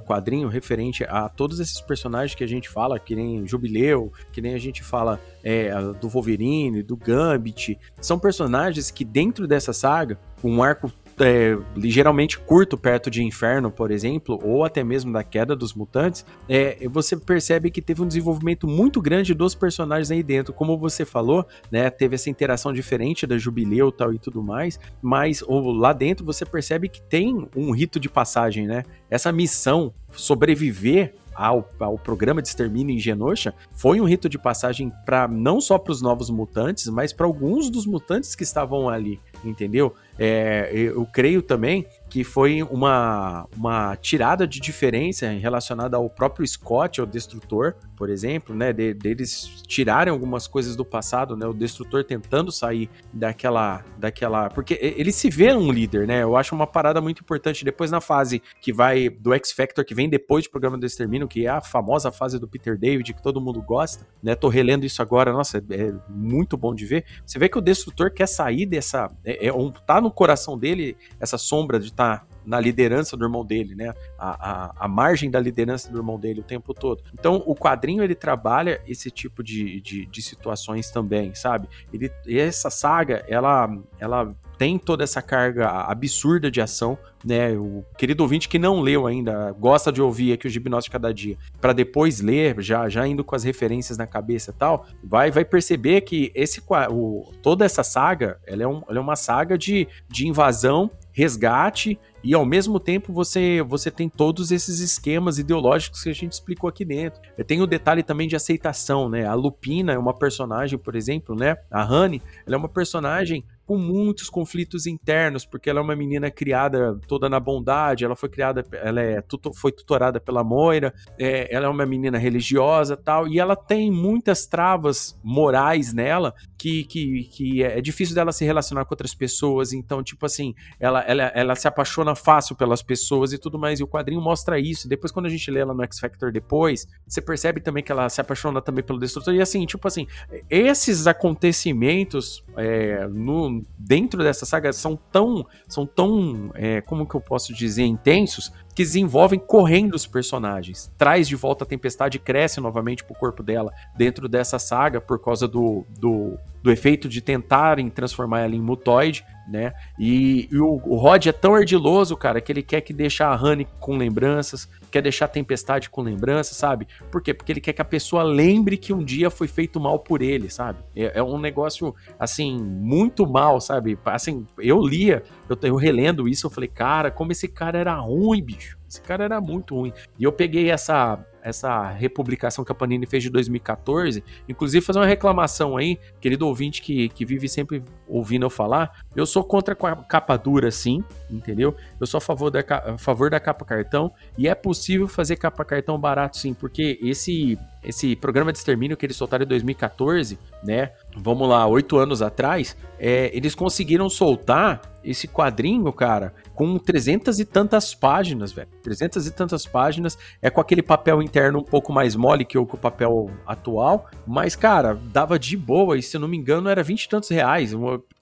quadrinho referente a todos esses personagens que a gente fala, que nem Jubileu, que nem a gente fala é, do Wolverine, do Gambit, são personagens que dentro dessa saga, um arco é, ligeiramente curto perto de Inferno, por exemplo, ou até mesmo da queda dos mutantes, é, você percebe que teve um desenvolvimento muito grande dos personagens aí dentro. Como você falou, né, teve essa interação diferente da Jubileu tal e tudo mais, mas ou, lá dentro você percebe que tem um rito de passagem, né? Essa missão sobreviver ao, ao programa de extermínio em Genosha foi um rito de passagem para não só para os novos mutantes, mas para alguns dos mutantes que estavam ali, entendeu? É, eu creio também que foi uma, uma tirada de diferença relacionada ao próprio Scott, ao Destrutor, por exemplo, né, de, deles tirarem algumas coisas do passado, né, o Destrutor tentando sair daquela, daquela, porque ele se vê um líder, né, eu acho uma parada muito importante. Depois na fase que vai do X Factor, que vem depois do programa do Extermínio, que é a famosa fase do Peter David, que todo mundo gosta, né, tô relendo isso agora, nossa, é, é muito bom de ver, você vê que o Destrutor quer sair dessa, é, é tá no coração dele essa sombra de estar tá na liderança do irmão dele, né? A, a, a, margem da liderança do irmão dele o tempo todo. Então, o quadrinho ele trabalha esse tipo de, de, de situações também, sabe? Ele, essa saga, ela, ela tem toda essa carga absurda de ação, né? O querido ouvinte que não leu ainda, gosta de ouvir aqui o Gibnóstico de Cada Dia, para depois ler, já, já indo com as referências na cabeça e tal, vai, vai perceber que esse, o, toda essa saga, ela é, um, ela é uma saga de, de invasão, resgate e ao mesmo tempo você você tem todos esses esquemas ideológicos que a gente explicou aqui dentro. Tem o detalhe também de aceitação, né? A Lupina é uma personagem, por exemplo, né? A Honey, ela é uma personagem com muitos conflitos internos, porque ela é uma menina criada toda na bondade, ela foi criada, ela é, foi tutorada pela Moira, é, ela é uma menina religiosa tal, e ela tem muitas travas morais nela que, que, que é difícil dela se relacionar com outras pessoas, então, tipo assim, ela, ela, ela se apaixona fácil pelas pessoas e tudo mais, e o quadrinho mostra isso. Depois, quando a gente lê ela no X Factor depois, você percebe também que ela se apaixona também pelo Destrutor, e assim, tipo assim, esses acontecimentos é, no, dentro dessa saga são tão, são tão, é, como que eu posso dizer, intensos, que desenvolvem correndo os personagens. Traz de volta a tempestade e cresce novamente pro corpo dela dentro dessa saga por causa do, do, do efeito de tentarem transformar ela em mutoide, né? E, e o, o, Rod é tão ardiloso, cara, que ele quer que deixe a Honey com lembranças, quer deixar a Tempestade com lembranças, sabe? Por quê? Porque ele quer que a pessoa lembre que um dia foi feito mal por ele, sabe? É, é um negócio, assim, muito mal, sabe? Assim, eu lia, eu, eu relendo isso, eu falei, cara, como esse cara era ruim, bicho Esse cara era muito ruim. E eu peguei essa essa republicação que a Panini fez de 2014, inclusive fazer uma reclamação aí, querido ouvinte que, que vive sempre ouvindo eu falar, eu sou contra a capa dura sim, entendeu? Eu sou a favor da, a favor da capa cartão e é possível fazer capa cartão barato sim, porque esse esse programa de extermínio que eles soltaram em 2014, né? Vamos lá, oito anos atrás, é, eles conseguiram soltar esse quadrinho, cara, com trezentas e tantas páginas, velho. Trezentas e tantas páginas. É com aquele papel interno um pouco mais mole que o, que o papel atual. Mas, cara, dava de boa. E se eu não me engano, era vinte e tantos reais.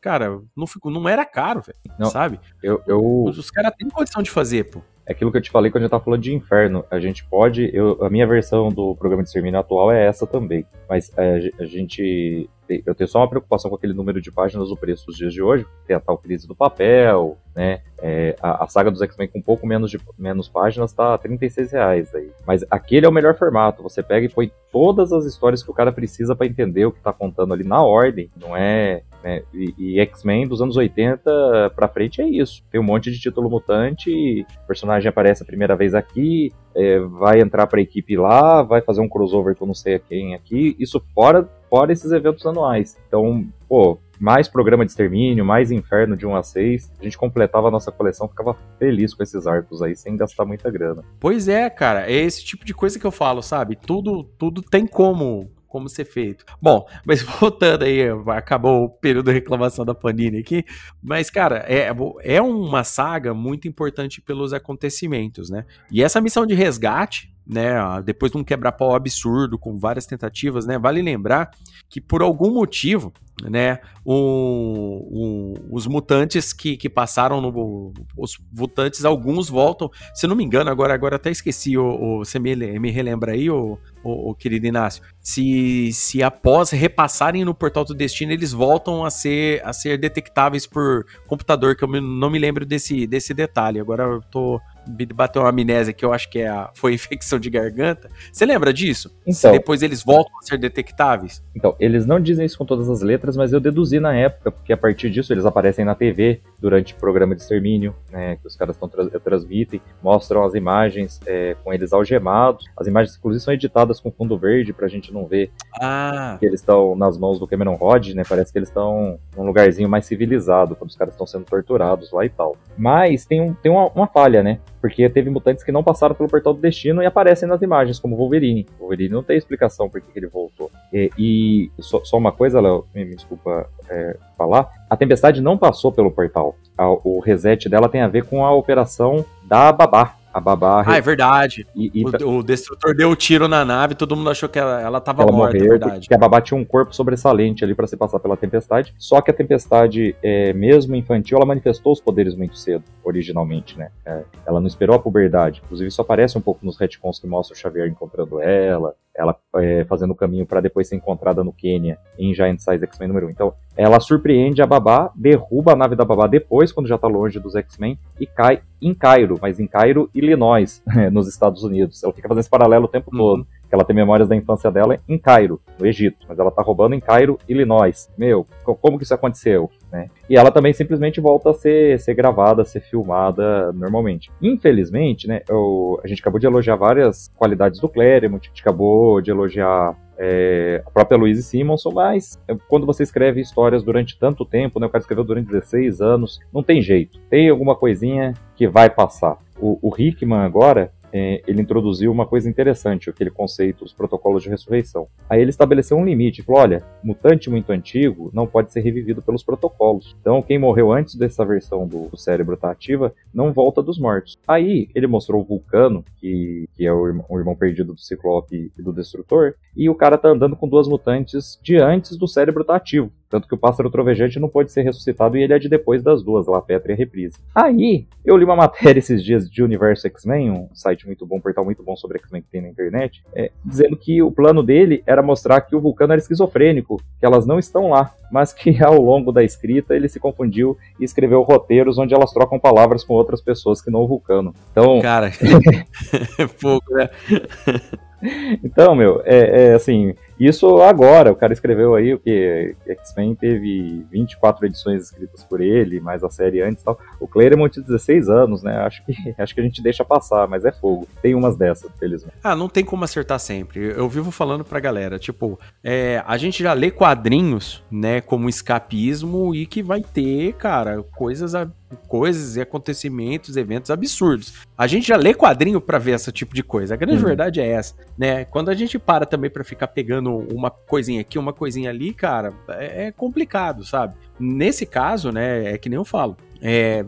Cara, não, fico, não era caro, velho. Sabe? Eu, eu... Os, os caras têm condição de fazer, pô. É aquilo que eu te falei quando eu tava falando de inferno. A gente pode. Eu, a minha versão do programa de extermínio atual é essa também. Mas é, a gente eu tenho só uma preocupação com aquele número de páginas do preço dos dias de hoje, tem a tal crise do papel, né? É, a, a, saga dos X-Men com um pouco menos de menos páginas tá 36 reais aí. Mas aquele é o melhor formato. Você pega e põe todas as histórias que o cara precisa para entender o que tá contando ali na ordem. Não é. Né? E, e X-Men dos anos 80 pra frente é isso. Tem um monte de título mutante, personagem aparece a primeira vez aqui, é, vai entrar pra equipe lá, vai fazer um crossover com não sei quem aqui. Isso fora fora esses eventos anuais. Então, pô, mais programa de extermínio, mais inferno de 1 a 6. A gente completava a nossa coleção, ficava feliz com esses arcos aí, sem gastar muita grana. Pois é, cara, é esse tipo de coisa que eu falo, sabe? Tudo, tudo tem como como ser feito. Bom, mas voltando aí, acabou o período de reclamação da Panini aqui, mas cara, é, é uma saga muito importante pelos acontecimentos, né? E essa missão de resgate, né, depois de um quebra-pau absurdo com várias tentativas, né, vale lembrar que por algum motivo, né, os mutantes que, que passaram no, os mutantes, alguns voltam, se não me engano, agora, agora até esqueci, o, o você me, me relembra aí, o, o, o, querido Inácio, se, se após repassarem no Portal do Destino, eles voltam a ser, a ser detectáveis por computador, que eu não me lembro desse, desse detalhe, agora eu tô bateu uma amnésia que eu acho que é a, foi infecção de garganta. Você lembra disso? Então, Se depois eles voltam a ser detectáveis? Então, eles não dizem isso com todas as letras, mas eu deduzi na época, porque a partir disso eles aparecem na TV durante o programa de extermínio, né, que os caras tra transmitem, mostram as imagens é, com eles algemados. As imagens, inclusive, são editadas com fundo verde pra gente não ver ah. que eles estão nas mãos do Cameron Rod, né? Parece que eles estão num lugarzinho mais civilizado, quando os caras estão sendo torturados lá e tal. Mas tem, um, tem uma, uma falha, né? Porque teve mutantes que não passaram pelo portal do destino e aparecem nas imagens, como Wolverine. Wolverine não tem explicação por que, ele voltou. E, e só, só, uma coisa, Léo, me, me, desculpa é, falar: a tempestade não passou pelo portal. A, o reset dela tem a ver com a operação da Babá, a babá. Ah, é verdade. E, e... O, o, destrutor deu o um tiro na nave, todo mundo achou que ela, ela tava ela morta, morreu, é verdade. Que a babá tinha um corpo sobressalente ali para se passar pela tempestade. Só que a tempestade, é, mesmo infantil, ela manifestou os poderes muito cedo, originalmente, né? É, ela não esperou a puberdade. Inclusive, isso aparece um pouco nos retcons que mostra o Xavier encontrando ela, ela é, fazendo o caminho para depois ser encontrada no Quênia em Giant Size X-Men número 1. Então, ela surpreende a Babá, derruba a nave da Babá depois, quando já está longe dos X-Men, e cai em Cairo, mas em Cairo, Illinois, nos Estados Unidos. Ela fica fazendo esse paralelo o tempo uhum. todo. Que ela tem memórias da infância dela em Cairo, no Egito, mas ela tá roubando em Cairo, Illinois. Meu, como que isso aconteceu? Né? E ela também simplesmente volta a ser, ser gravada, a ser filmada normalmente. Infelizmente, né, eu, a gente acabou de elogiar várias qualidades do Claremont, a gente acabou de elogiar é, a própria Louise Simonson, mas quando você escreve histórias durante tanto tempo, né, o cara escreveu durante 16 anos, não tem jeito. Tem alguma coisinha que vai passar. O, o Hickman agora, ele introduziu uma coisa interessante, aquele conceito, os protocolos de ressurreição. Aí ele estabeleceu um limite, falou, olha, mutante muito antigo não pode ser revivido pelos protocolos. Então, quem morreu antes dessa versão do, do cérebro estar tá ativa, não volta dos mortos. Aí, ele mostrou o Vulcano, que, que é o irmão, o irmão perdido do Ciclope e do Destrutor, e o cara tá andando com duas mutantes de antes do cérebro estar tá ativo. Tanto que o pássaro trovejante não pode ser ressuscitado e ele é de depois das duas, lá Petra e a Reprise. Aí, eu li uma matéria esses dias de Universo X-Men, um site muito bom, um portal muito bom sobre X-Men que tem na internet, é, dizendo que o plano dele era mostrar que o Vulcano era esquizofrênico, que elas não estão lá, mas que ao longo da escrita ele se confundiu e escreveu roteiros onde elas trocam palavras com outras pessoas que não o Vulcano. Então. Cara, é pouco, né? Então, meu, é, é, assim, Isso agora, o cara escreveu aí o que X-Men teve 24 edições escritas por ele, mais a série antes e tal. O Claremont de 16 anos, né? Acho que, acho que a gente deixa passar, mas é fogo. Tem umas dessas, felizmente. Ah, não tem como acertar sempre. Eu vivo falando pra galera, tipo, é, a gente já lê quadrinhos, né, como escapismo e que vai ter, cara, coisas coisas e acontecimentos, eventos absurdos. A gente já lê quadrinho para ver esse tipo de coisa. A grande uhum. verdade é essa, né? Quando a gente para também para ficar pegando uma coisinha aqui, uma coisinha ali, cara, é, é complicado, sabe? Nesse caso, né, é que nem eu falo. É,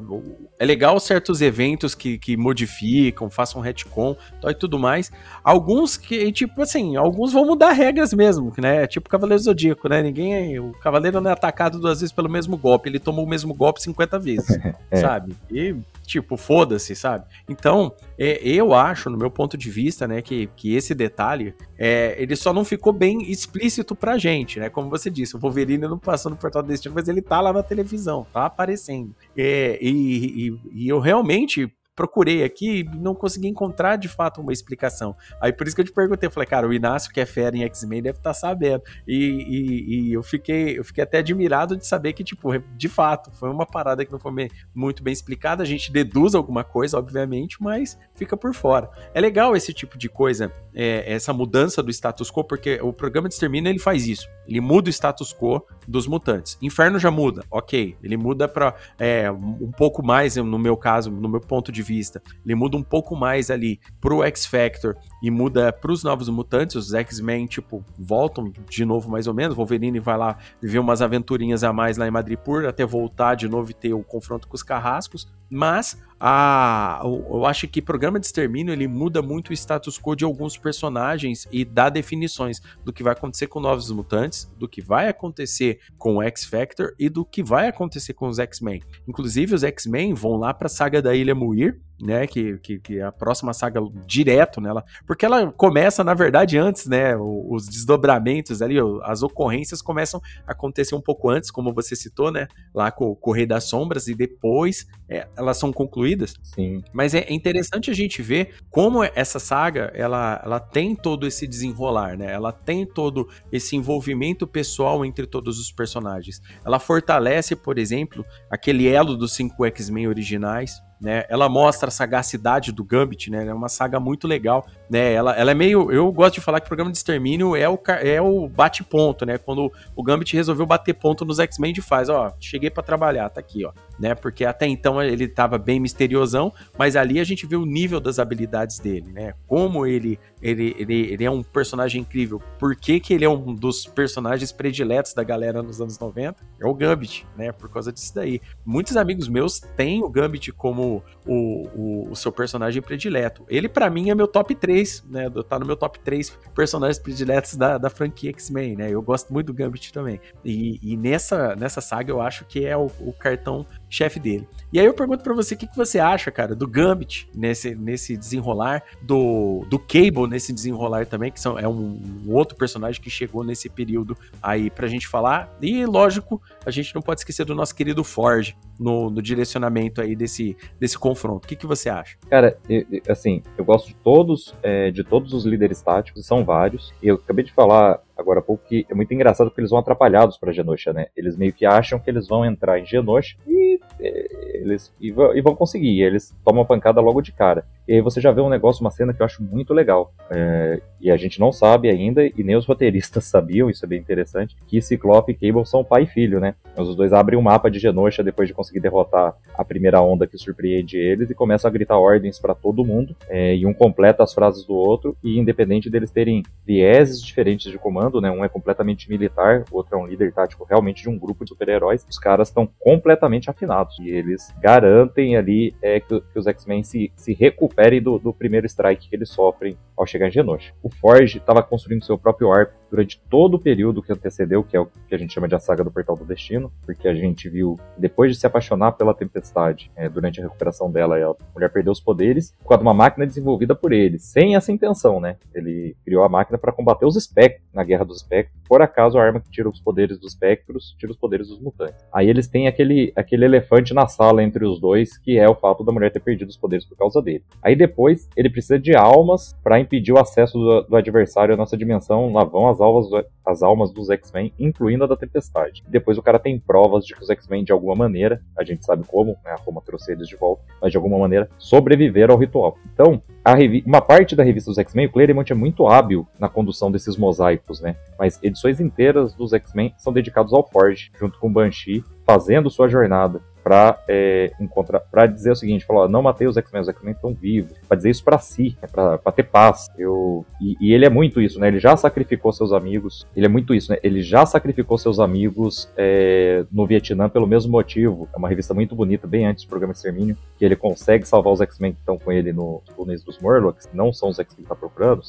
é legal certos eventos que, que modificam, façam retcon e tudo mais. Alguns que, tipo assim, alguns vão mudar regras mesmo, né? Tipo Cavaleiro Zodíaco, né? Ninguém. O Cavaleiro não é atacado duas vezes pelo mesmo golpe, ele tomou o mesmo golpe 50 vezes, é. sabe? E tipo, foda-se, sabe? Então, é, eu acho, no meu ponto de vista, né, que, que esse detalhe, é, ele só não ficou bem explícito pra gente, né? Como você disse, o Wolverine não passou no Portal do Destino, mas ele tá lá na televisão, tá aparecendo. É, e, e, e eu realmente procurei aqui e não consegui encontrar de fato uma explicação. Aí por isso que eu te perguntei, eu falei, cara, o Inácio que é fera em X-Men deve estar tá sabendo. E, e, e, eu fiquei eu fiquei até admirado de saber que, tipo, de fato, foi uma parada que não foi muito bem explicada. A gente deduz alguma coisa, obviamente, mas fica por fora. É legal esse tipo de coisa, é, essa mudança do status quo, porque o programa de extermínio ele faz isso. Ele muda o status quo dos mutantes. Inferno já muda, ok. Ele muda para é, um pouco mais, no meu caso, no meu ponto de vista, ele muda um pouco mais ali pro X-Factor e muda pros Novos Mutantes. Os X-Men, tipo, voltam de novo mais ou menos. Wolverine vai lá viver umas aventurinhas a mais lá em Madripoor até voltar de novo e ter o confronto com os carrascos. Mas a, eu acho que programa de extermínio ele muda muito o status quo de alguns personagens e dá definições do que vai acontecer com Novos Mutantes, do que vai acontecer com o X-Factor e do que vai acontecer com os X-Men. Inclusive, os X-Men vão lá para a saga da Ilha Muir, né, que, que, que, é a próxima saga direto nela, porque ela começa, na verdade, antes, né, os desdobramentos ali, as ocorrências começam a acontecer um pouco antes, como você citou, né, lá com o Rei das Sombras, e depois é, elas são concluídas. Sim. Mas é interessante a gente ver como essa saga, ela, ela tem todo esse desenrolar, né, ela tem todo esse envolvimento pessoal entre todos os personagens. Ela fortalece, por exemplo, aquele elo dos cinco X-Men originais, né? Ela mostra a sagacidade do Gambit, né? É uma saga muito legal, né? Ela, ela é meio, eu gosto de falar que o programa de extermínio é o é o bate ponto, né? Quando o Gambit resolveu bater ponto nos X-Men de faz, ó, cheguei para trabalhar, tá aqui, ó, né? Porque até então ele tava bem misteriosão, mas ali a gente vê o nível das habilidades dele, né? Como ele ele, ele, ele é um personagem incrível. Por que, que ele é um dos personagens prediletos da galera nos anos 90? É o Gambit, né? Por causa disso daí. Muitos amigos meus têm o Gambit como o, o, o seu personagem predileto. Ele, para mim, é meu top 3, né? Tá no meu top 3 personagens prediletos da, da franquia X-Men, né? Eu gosto muito do Gambit também. E, e nessa, nessa saga eu acho que é o, o cartão chefe dele. E aí eu pergunto para você, o que, que você acha, cara, do Gambit nesse, nesse desenrolar, do, do Cable nesse desenrolar também, que são, é um, um outro personagem que chegou nesse período aí pra gente falar. E, lógico, a gente não pode esquecer do nosso querido Forge no, no direcionamento aí desse, desse confronto. O que, que você acha? Cara, eu, assim, eu gosto de todos, é, de todos os líderes táticos, são vários. Eu acabei de falar agora há pouco que é muito engraçado porque eles vão atrapalhados para Genosha, né? Eles meio que acham que eles vão entrar em Genosha e é, eles e, e vão conseguir. E eles tomam a pancada logo de cara. E aí você já vê um negócio, uma cena que eu acho muito legal. É, e a gente não sabe ainda, e nem os roteiristas sabiam, isso é bem interessante, que Ciclope e Cable são pai e filho, né? Os dois abrem um mapa de Genosha depois de conseguir derrotar a primeira onda que surpreende eles e começam a gritar ordens para todo mundo. É, e um completa as frases do outro, e independente deles terem vieses diferentes de comando, né? Um é completamente militar, o outro é um líder tático realmente de um grupo de super-heróis. Os caras estão completamente afinados. E eles garantem ali é, que, que os X-Men se, se recuperem do, do primeiro strike que eles sofrem ao chegar em Genosha. O Forge estava construindo seu próprio arco durante todo o período que antecedeu, que é o que a gente chama de a saga do Portal do Destino, porque a gente viu, depois de se apaixonar pela Tempestade, é, durante a recuperação dela, a mulher perdeu os poderes por uma máquina desenvolvida por ele, sem essa intenção, né? Ele criou a máquina para combater os espectros na Guerra dos Espectros. Por acaso, a arma que tira os poderes dos espectros tira os poderes dos mutantes. Aí eles têm aquele, aquele elefante na sala entre os dois, que é o fato da mulher ter perdido os poderes por causa dele. Aí depois, ele precisa de almas para impedir o acesso do, do adversário à nossa dimensão. Lá vão as as almas, as almas dos X-Men, incluindo a da Tempestade. Depois o cara tem provas de que os X-Men, de alguma maneira, a gente sabe como, né, a Roma trouxe eles de volta, mas de alguma maneira sobreviveram ao ritual. Então, uma parte da revista dos X-Men, o Claremont é muito hábil na condução desses mosaicos, né? Mas edições inteiras dos X-Men são dedicados ao Forge, junto com o Banshee, fazendo sua jornada para é, encontrar, para dizer o seguinte, falou, não matei os X-Men, os X-Men estão vivos, para dizer isso para si, né, para ter paz. Eu e, e, ele é muito isso, né? Ele já sacrificou seus amigos, ele é muito isso, né? Ele já sacrificou seus amigos é, no Vietnã pelo mesmo motivo. É uma revista muito bonita, bem antes do programa Extermínio, que ele consegue salvar os X-Men que estão com ele no túneis dos Morlocks, não são os X-Men que ele tá procurando,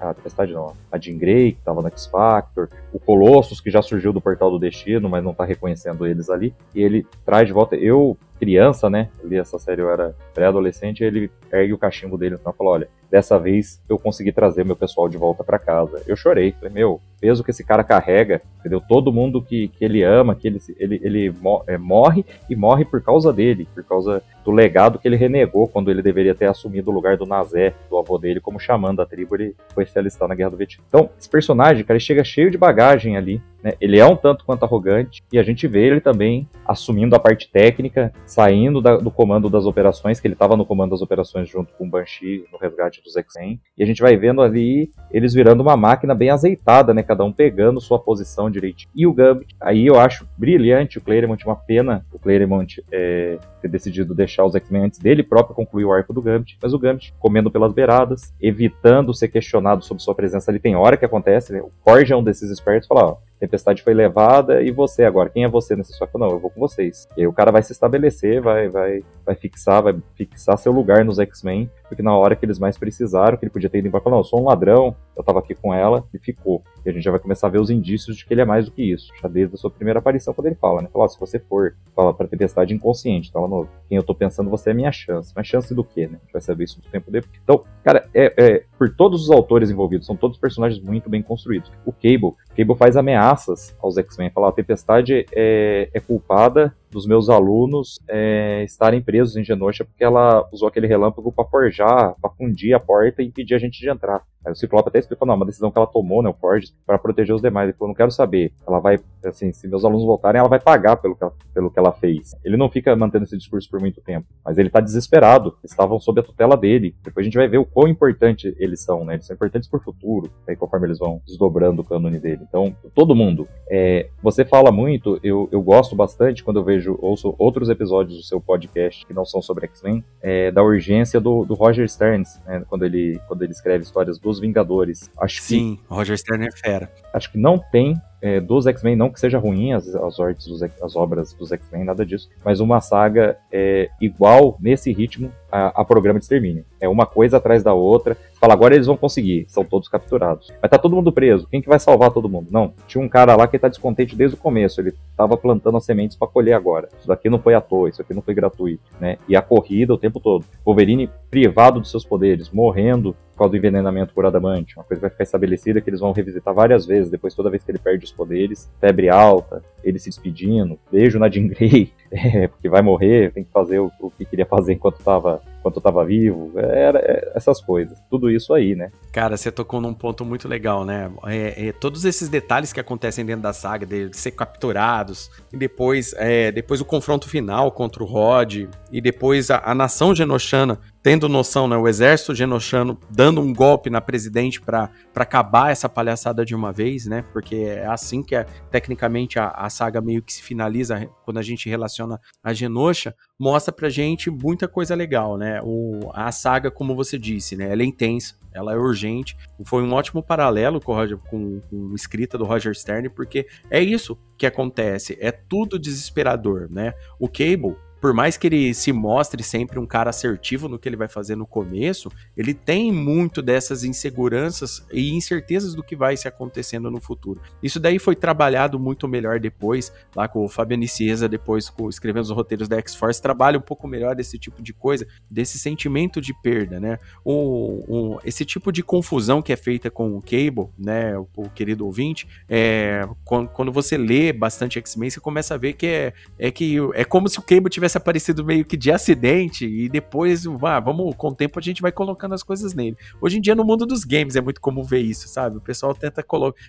a Tempestade não, a Jean Grey, que estava no X-Factor, o Colossus, que já surgiu do Portal do Destino, mas não está reconhecendo eles ali, e ele traz de volta. Eu, criança, né? Eu li essa série, eu era pré-adolescente, ele ergue o cachimbo dele e fala: olha, dessa vez eu consegui trazer meu pessoal de volta para casa. Eu chorei, falei, meu, peso que esse cara carrega, entendeu? Todo mundo que, que ele ama, que ele, ele, ele é, morre e morre por causa dele, por causa do legado que ele renegou quando ele deveria ter assumido o lugar do Nazé, do avô dele, como xamã da tribo, ele foi se alistar na Guerra do Vietnã. Então, esse personagem, cara, ele chega cheio de bagagem ali, né? Ele é um tanto quanto arrogante e a gente vê ele também assumindo a parte técnica, saindo da, do comando das operações, que ele estava no comando das operações junto com o Banshee no resgate dos X-Men, e a gente vai vendo ali eles virando uma máquina bem azeitada, né? Cada um pegando sua posição direitinho. E o Gambit, aí eu acho brilhante o Claremont, uma pena o Claremont é, ter decidido deixar os X-Men antes dele próprio concluir o arco do Gambit, mas o Gambit comendo pelas beiradas, evitando ser questionado sobre sua presença ali. Tem hora que acontece, né? O Korg é um desses espertos fala, ó, Tempestade foi levada e você agora, quem é você nesse sofá? Não, eu vou com vocês. E aí o cara vai se estabelecer, vai, vai, vai fixar, vai fixar seu lugar nos X-Men, porque na hora que eles mais precisaram, que ele podia ter ido embora, falou, não, eu sou um ladrão, eu tava aqui com ela e ficou. E a gente já vai começar a ver os indícios de que ele é mais do que isso, já desde a sua primeira aparição, quando ele fala, né? Fala, se você for, fala pra Tempestade inconsciente, fala, no, quem eu tô pensando, você é minha chance. Mas chance do quê, né? A gente vai saber isso no tempo depois. Então, cara, é, é, por todos os autores envolvidos, são todos personagens muito bem construídos. O Cable, Cable faz ameaças aos X-Men. Fala, a Tempestade é, é culpada dos meus alunos é, estarem presos em Genosha porque ela usou aquele relâmpago para forjar, para fundir a porta e impedir a gente de entrar. Aí o Ciclope até explicou, não, uma decisão que ela tomou, né, o Forge, para proteger os demais. Ele falou, não quero saber. Ela vai, assim, se meus alunos voltarem, ela vai pagar pelo que ela, pelo que ela fez. Ele não fica mantendo esse discurso por muito tempo, mas ele tá desesperado. Estavam sob a tutela dele. Depois a gente vai ver o quão importante eles são, né? Eles são importantes por futuro, aí conforme eles vão desdobrando o cânone dele. Então, todo mundo. É, você fala muito, eu, eu gosto bastante quando eu vejo, ouço outros episódios do seu podcast que não são sobre X-Men, é, da urgência do, do Roger Stearns, né, quando, ele, quando ele escreve histórias dos Vingadores. Acho Sim, que, Roger Stern é fera. Acho que não tem é, dos X-Men, não que seja ruim as, as, dos, as obras dos X-Men, nada disso, mas uma saga é, igual nesse ritmo a, a, programa de extermínio. É uma coisa atrás da outra. Fala, agora eles vão conseguir, são todos capturados. Mas tá todo mundo preso, quem que vai salvar todo mundo? Não, tinha um cara lá que tá descontente desde o começo, ele tava plantando as sementes para colher agora. Isso daqui não foi à toa, isso aqui não foi gratuito, né? E a corrida o tempo todo. Wolverine privado dos seus poderes, morrendo por causa do envenenamento por adamante. Uma coisa vai ficar estabelecida que eles vão revisitar várias vezes, depois toda vez que ele perde os poderes, febre alta, ele se despedindo, beijo na Jean Grey, é, porque vai morrer, tem que fazer o, o que queria fazer enquanto estava enquanto vivo, era, é, essas coisas, tudo isso aí, né? Cara, você tocou num ponto muito legal, né? É, é, todos esses detalhes que acontecem dentro da saga, de ser capturados, e depois, é, depois o confronto final contra o Rod, e depois a, a nação genoshana tendo noção, né, o exército genoshano dando um golpe na presidente para acabar essa palhaçada de uma vez, né? Porque é assim que é, tecnicamente a, a saga meio que se finaliza quando a gente relaciona a Genosha, mostra pra gente muita coisa legal, né? O, a saga, como você disse, né, ela é intensa, ela é urgente. Foi um ótimo paralelo com, Roger, com, com escrita do Roger Stern, porque é isso que acontece, é tudo desesperador, né? O Cable, por mais que ele se mostre sempre um cara assertivo no que ele vai fazer no começo, ele tem muito dessas inseguranças e incertezas do que vai se acontecendo no futuro. Isso daí foi trabalhado muito melhor depois, lá com o Fabiano Ciesa, depois com, escrevendo os roteiros da X-Force, trabalha um pouco melhor desse tipo de coisa, desse sentimento de perda, né? O, o, esse tipo de confusão que é feita com o Cable, né, o, o querido ouvinte, é, quando, quando, você lê bastante X-Men, você começa a ver que é, é que é como se o Cable tivesse começa aparecendo meio que de acidente e depois, ah, vamos, com o tempo a gente vai colocando as coisas nele. Hoje em dia, no mundo dos games, é muito comum ver isso, sabe? O pessoal tenta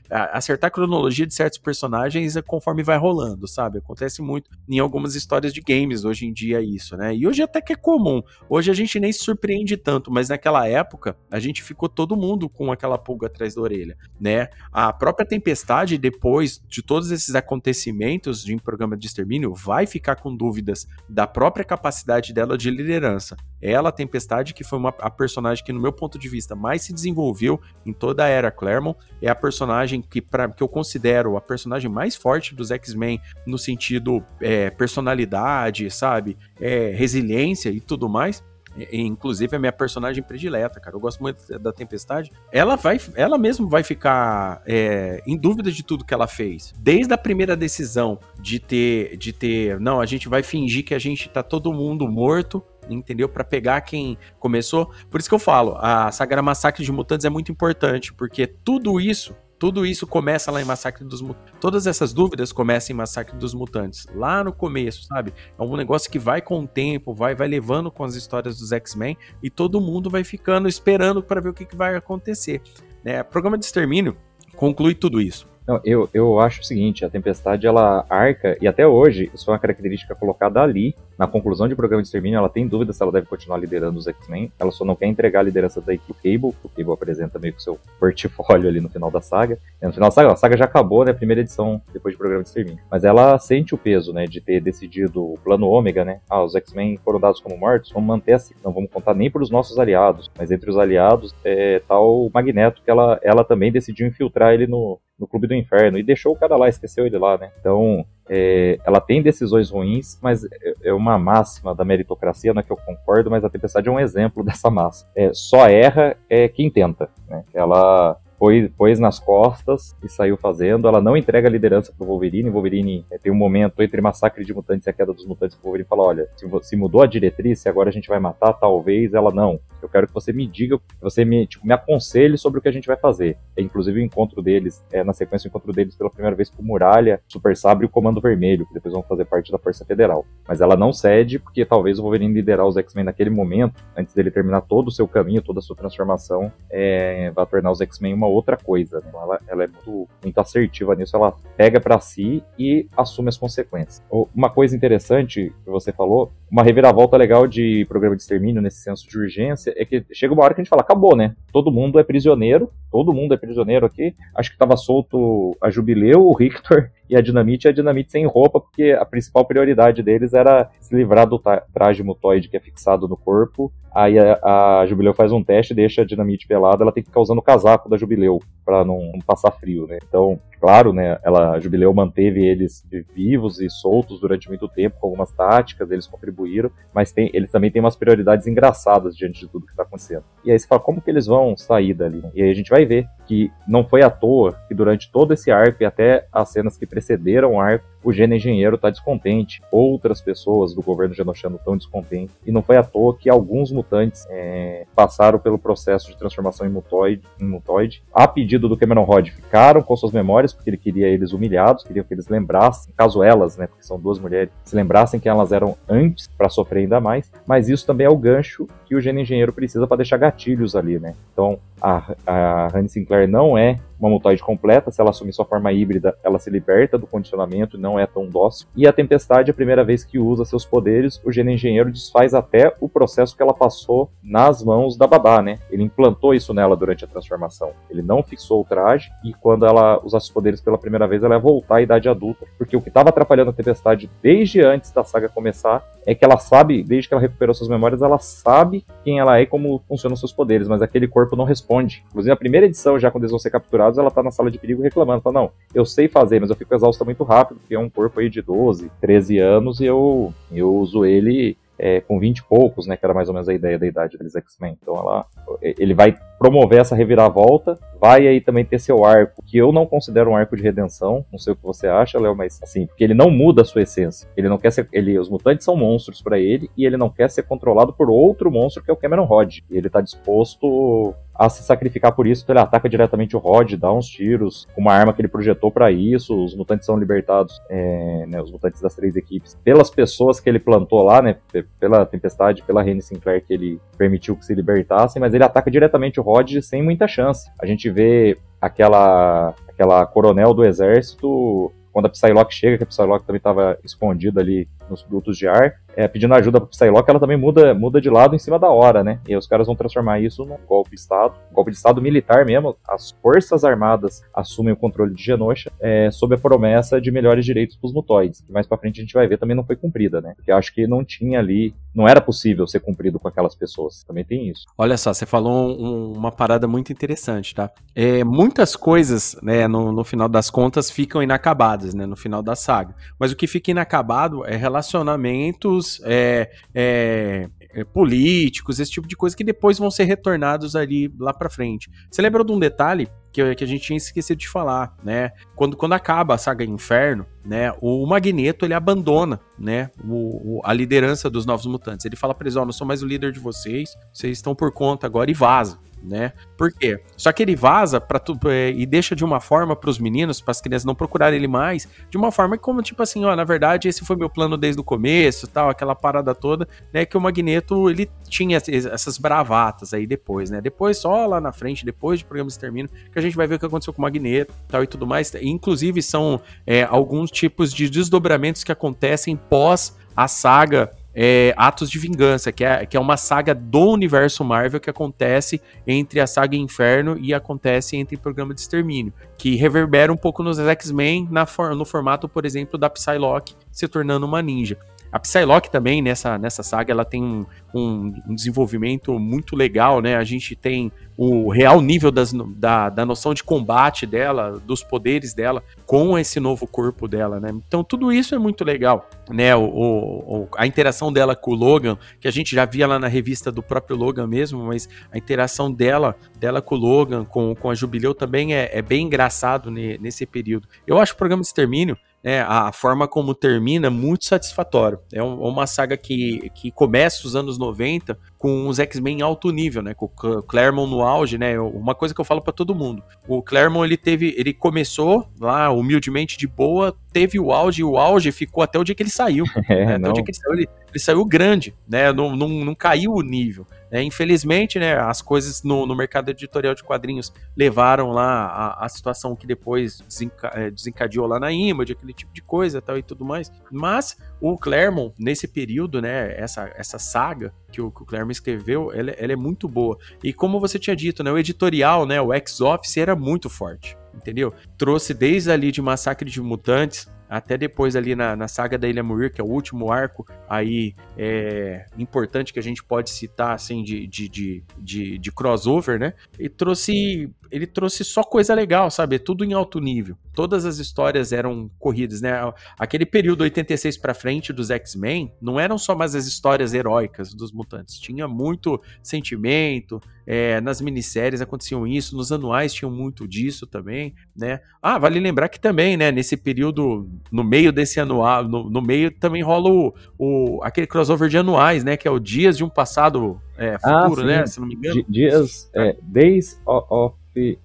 acertar a cronologia de certos personagens conforme vai rolando, sabe? Acontece muito em algumas histórias de games hoje em dia isso, né? E hoje até que é comum. Hoje a gente nem se surpreende tanto, mas naquela época a gente ficou todo mundo com aquela pulga atrás da orelha, né? A própria Tempestade, depois de todos esses acontecimentos de um programa de extermínio, vai ficar com dúvidas da própria capacidade dela de liderança. Ela, Tempestade, que foi uma, a personagem que, no meu ponto de vista, mais se desenvolveu em toda a era Claremont, é a personagem que, pra, que eu considero a personagem mais forte dos X-Men no sentido é, personalidade, sabe? É, resiliência e tudo mais inclusive a minha personagem predileta, cara. Eu gosto muito da Tempestade. Ela vai, ela mesmo vai ficar é, em dúvida de tudo que ela fez. Desde a primeira decisão de ter, de ter, não, a gente vai fingir que a gente tá todo mundo morto entendeu? Para pegar quem começou. Por isso que eu falo, a saga Massacre de Mutantes é muito importante, porque tudo isso tudo isso começa lá em Massacre dos Mutantes. Todas essas dúvidas começam em Massacre dos Mutantes. Lá no começo, sabe? É um negócio que vai com o tempo, vai, vai levando com as histórias dos X-Men e todo mundo vai ficando esperando para ver o que, que vai acontecer. Né? O programa de extermínio conclui tudo isso. Não, eu, eu acho o seguinte, a Tempestade, ela arca, e até hoje, isso é uma característica colocada ali, na conclusão de programa de extermínio, ela tem dúvida se ela deve continuar liderando os X-Men, ela só não quer entregar a liderança da equipe Cable, o Cable apresenta meio que seu portfólio ali no final da saga. E no final da saga, a saga já acabou, né, a primeira edição, depois de programa de extermínio. Mas ela sente o peso, né, de ter decidido o plano Ômega, né, ah, os X-Men foram dados como mortos, vamos manter assim, não vamos contar nem para os nossos aliados, mas entre os aliados é, tá o Magneto, que ela, ela também decidiu infiltrar ele no, no Clube do Inferno e deixou o cara lá, esqueceu ele lá, né? Então, é, ela tem decisões ruins, mas é, uma máxima da meritocracia, não é que eu concordo, mas a Tempestade é um exemplo dessa máxima. É, só erra é quem tenta, né? Ela pôs, pôs nas costas e saiu fazendo. Ela não entrega a liderança pro Wolverine. O Wolverine é, tem um momento entre Massacre de Mutantes e a Queda dos Mutantes que o Wolverine fala: olha, se, se mudou a diretriz, se agora a gente vai matar, talvez ela não. Eu quero que você me diga, que você me, tipo, me aconselhe sobre o que a gente vai fazer. É, inclusive o encontro deles, é, na sequência o encontro deles pela primeira vez com Muralha, Super Sabre e o Comando Vermelho, que depois vão fazer parte da Força Federal. Mas ela não cede, porque talvez o Wolverine liderar os X-Men naquele momento, antes dele terminar todo o seu caminho, toda a sua transformação, é, vai tornar os X-Men uma outra coisa. Né? Ela, ela, é muito, muito assertiva nisso, ela pega para si e assume as consequências. Uma coisa interessante que você falou, uma reviravolta legal de programa de extermínio nesse senso de urgência é que chega uma hora que a gente fala, acabou, né? Todo mundo é prisioneiro, todo mundo é prisioneiro aqui. Acho que estava solto a Jubileu, o Victor e a Dinamite, e a Dinamite sem roupa, porque a principal prioridade deles era se livrar do traje mutoide que é fixado no corpo. Aí a, a Jubileu faz um teste, deixa a Dinamite pelada, ela tem que ficar usando o casaco da Jubileu para não, não, passar frio, né? Então, claro, né, ela, a Jubileu manteve eles vivos e soltos durante muito tempo com algumas táticas, eles contribuíram, mas tem, eles também têm umas prioridades engraçadas diante de tudo que está acontecendo. E aí você fala, como que eles vão sair dali? E aí a gente vai ver que não foi à toa que durante todo esse arco e até as cenas que precederam o arco, o Gênio Engenheiro está descontente, outras pessoas do governo genoxiano estão descontentes, e não foi à toa que alguns mutantes é, passaram pelo processo de transformação em mutoide, em mutoide, a pedido do Cameron Rod, ficaram com suas memórias, porque ele queria eles humilhados, queria que eles lembrassem, caso elas, né, porque são duas mulheres, se lembrassem que elas eram antes para sofrer ainda mais, mas isso também é o gancho que o Gênio Engenheiro precisa para deixar gatilhos ali, né? Então, a, a Honey Sinclair não é uma mutoide completa, se ela assumir sua forma híbrida, ela se liberta do condicionamento, não é tão dócil. E a Tempestade, a primeira vez que usa seus poderes, o Gênio Engenheiro desfaz até o processo que ela passou nas mãos da babá, né? Ele implantou isso nela durante a transformação. Ele não fixou o traje e quando ela usar seus poderes pela primeira vez, ela ia voltar à idade adulta. Porque o que estava atrapalhando a Tempestade desde antes da saga começar é que ela sabe, desde que ela recuperou suas memórias, ela sabe quem ela é e como funcionam seus poderes, mas aquele corpo não responde. Inclusive, na primeira edição, já quando eles vão ser capturados, ela tá na sala de perigo reclamando. Fala, não, eu sei fazer, mas eu fico exausta muito rápido, porque é um corpo aí de 12, 13 anos e eu, eu uso ele é, com 20 e poucos, né, que era mais ou menos a ideia da idade dos X-Men. Então ela, ele vai promover essa reviravolta. Vai aí também ter seu arco, que eu não considero um arco de redenção. Não sei o que você acha, Léo, mas assim, porque ele não muda a sua essência. Ele não quer ser. Ele, os mutantes são monstros para ele e ele não quer ser controlado por outro monstro que é o Cameron Rod. Ele tá disposto a se sacrificar por isso, então ele ataca diretamente o Rod, dá uns tiros, com uma arma que ele projetou para isso, os mutantes são libertados, é, né, os mutantes das três equipes, pelas pessoas que ele plantou lá, né, pela Tempestade, pela Rene Sinclair que ele permitiu que se libertassem, mas ele ataca diretamente o Rod sem muita chance. A gente vê aquela aquela coronel do exército quando a Psylocke chega, que a Psylocke também estava escondida ali nos dutos de ar, é, pedindo ajuda pra Psylocke, ela também muda, muda de lado em cima da hora, né? E os caras vão transformar isso num golpe de Estado, golpe de Estado militar mesmo. As Forças Armadas assumem o controle de Genosha é, sob a promessa de melhores direitos pros mutoides. Que mais pra frente a gente vai ver também não foi cumprida, né? Porque acho que não tinha ali, não era possível ser cumprido com aquelas pessoas. Também tem isso. Olha só, você falou um, uma parada muito interessante, tá? É, muitas coisas, né, no, no final das contas, ficam inacabadas, né? No final da saga. Mas o que fica inacabado é relacionamentos é, é, é, políticos, esse tipo de coisa que depois vão ser retornados ali lá para frente. Você lembrou de um detalhe que, que, a gente tinha esquecido de falar, né? Quando, quando acaba a saga Inferno, né? O Magneto ele abandona, né? O, o, a liderança dos Novos Mutantes. Ele fala para eles: Ó, oh, não sou mais o líder de vocês, vocês estão por conta agora e vaza né? Por quê? Só que ele vaza para é, e deixa de uma forma para os meninos, para as crianças não procurarem ele mais, de uma forma como tipo assim, ó, na verdade esse foi meu plano desde o começo, tal, aquela parada toda, né? Que o Magneto ele tinha essas bravatas aí depois, né? Depois só lá na frente, depois de programa extermino, que a gente vai ver o que aconteceu com o Magneto, tal e tudo mais. Inclusive são é, alguns tipos de desdobramentos que acontecem pós a saga é, Atos de Vingança, que é, que é uma saga do universo Marvel que acontece entre a saga Inferno e acontece entre o programa de extermínio, que reverbera um pouco nos X-Men no formato, por exemplo, da Psylocke se tornando uma ninja. A Psylocke também, nessa, nessa saga, ela tem um, um, um, desenvolvimento muito legal, né? A gente tem o real nível das, da, da noção de combate dela, dos poderes dela, com esse novo corpo dela, né? Então tudo isso é muito legal, né? O, o, a interação dela com o Logan, que a gente já via lá na revista do próprio Logan mesmo, mas a interação dela, dela com o Logan, com, com a Jubileu também é, é bem engraçado ne, nesse período. Eu acho o programa de extermínio é, a forma como termina muito satisfatório. É uma saga que, que começa os anos 90 com os X-Men em alto nível, né? Com o Claremont no auge, né? Uma coisa que eu falo para todo mundo. O Claremont, ele teve, ele começou lá humildemente de boa, teve o auge, e o auge ficou até o dia que ele saiu. É, né? Até o dia que ele saiu, ele, ele saiu grande, né? Não, não, não caiu o nível. É, infelizmente, né, as coisas no, no, mercado editorial de quadrinhos levaram lá a, a situação que depois desenca, é, desencadeou lá na Image, aquele tipo de coisa tal e tudo mais. Mas o Claremont, nesse período, né, essa, essa saga que o, que o Claremont escreveu, ela, ela, é muito boa. E como você tinha dito, né, o editorial, né, o X-Office era muito forte, entendeu? Trouxe desde ali de Massacre de Mutantes, até depois ali na, na saga da Ilha Muir, que é o último arco aí é, importante que a gente pode citar assim de, de, de, de, de crossover, né? E trouxe ele trouxe só coisa legal, sabe? Tudo em alto nível. Todas as histórias eram corridas, né? Aquele período 86 para frente dos X-Men não eram só mais as histórias heróicas dos mutantes. Tinha muito sentimento. É, nas minisséries aconteciam isso, nos anuais tinham muito disso também, né? Ah, vale lembrar que também, né? Nesse período, no meio desse anual, no, no meio também rola o, o, aquele crossover de anuais, né? Que é o Dias de um passado é, futuro, ah, né? Se não me engano. Dias, é, Days of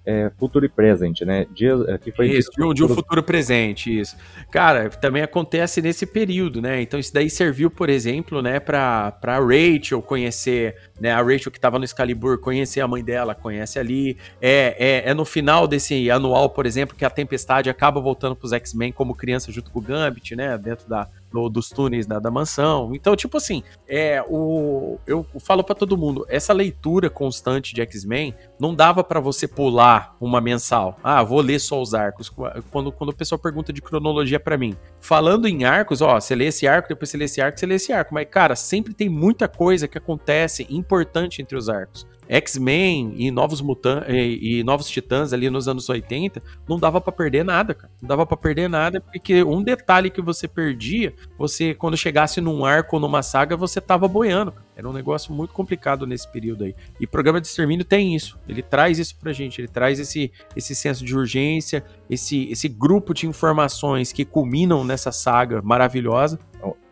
é, futuro e presente, né? Dia, aqui foi isso, de um, de um futuro presente, isso. Cara, também acontece nesse período, né? Então isso daí serviu, por exemplo, né, pra, pra Rachel conhecer, né, a Rachel que tava no Excalibur, conhecer a mãe dela, conhece ali. É, é, é no final desse anual, por exemplo, que a Tempestade acaba voltando pros X-Men como criança junto com o Gambit, né, dentro da, no, dos túneis da, da, mansão. Então, tipo assim, é o eu falo para todo mundo, essa leitura constante de X-Men não dava para você pular uma mensal. Ah, vou ler só os arcos. Quando, quando o pessoal pergunta de cronologia para mim, falando em arcos, ó, você lê esse arco, depois você lê esse arco, você lê esse arco, mas cara, sempre tem muita coisa que acontece importante entre os arcos. X-Men e Novos Mutantes e, e, Novos Titãs ali nos anos 80, não dava para perder nada, cara. Não dava para perder nada, porque um detalhe que você perdia, você, quando chegasse num arco ou numa saga, você tava boiando, cara. Era um negócio muito complicado nesse período aí. E o programa de extermínio tem isso. Ele traz isso pra gente. Ele traz esse, esse senso de urgência, esse, esse grupo de informações que culminam nessa saga maravilhosa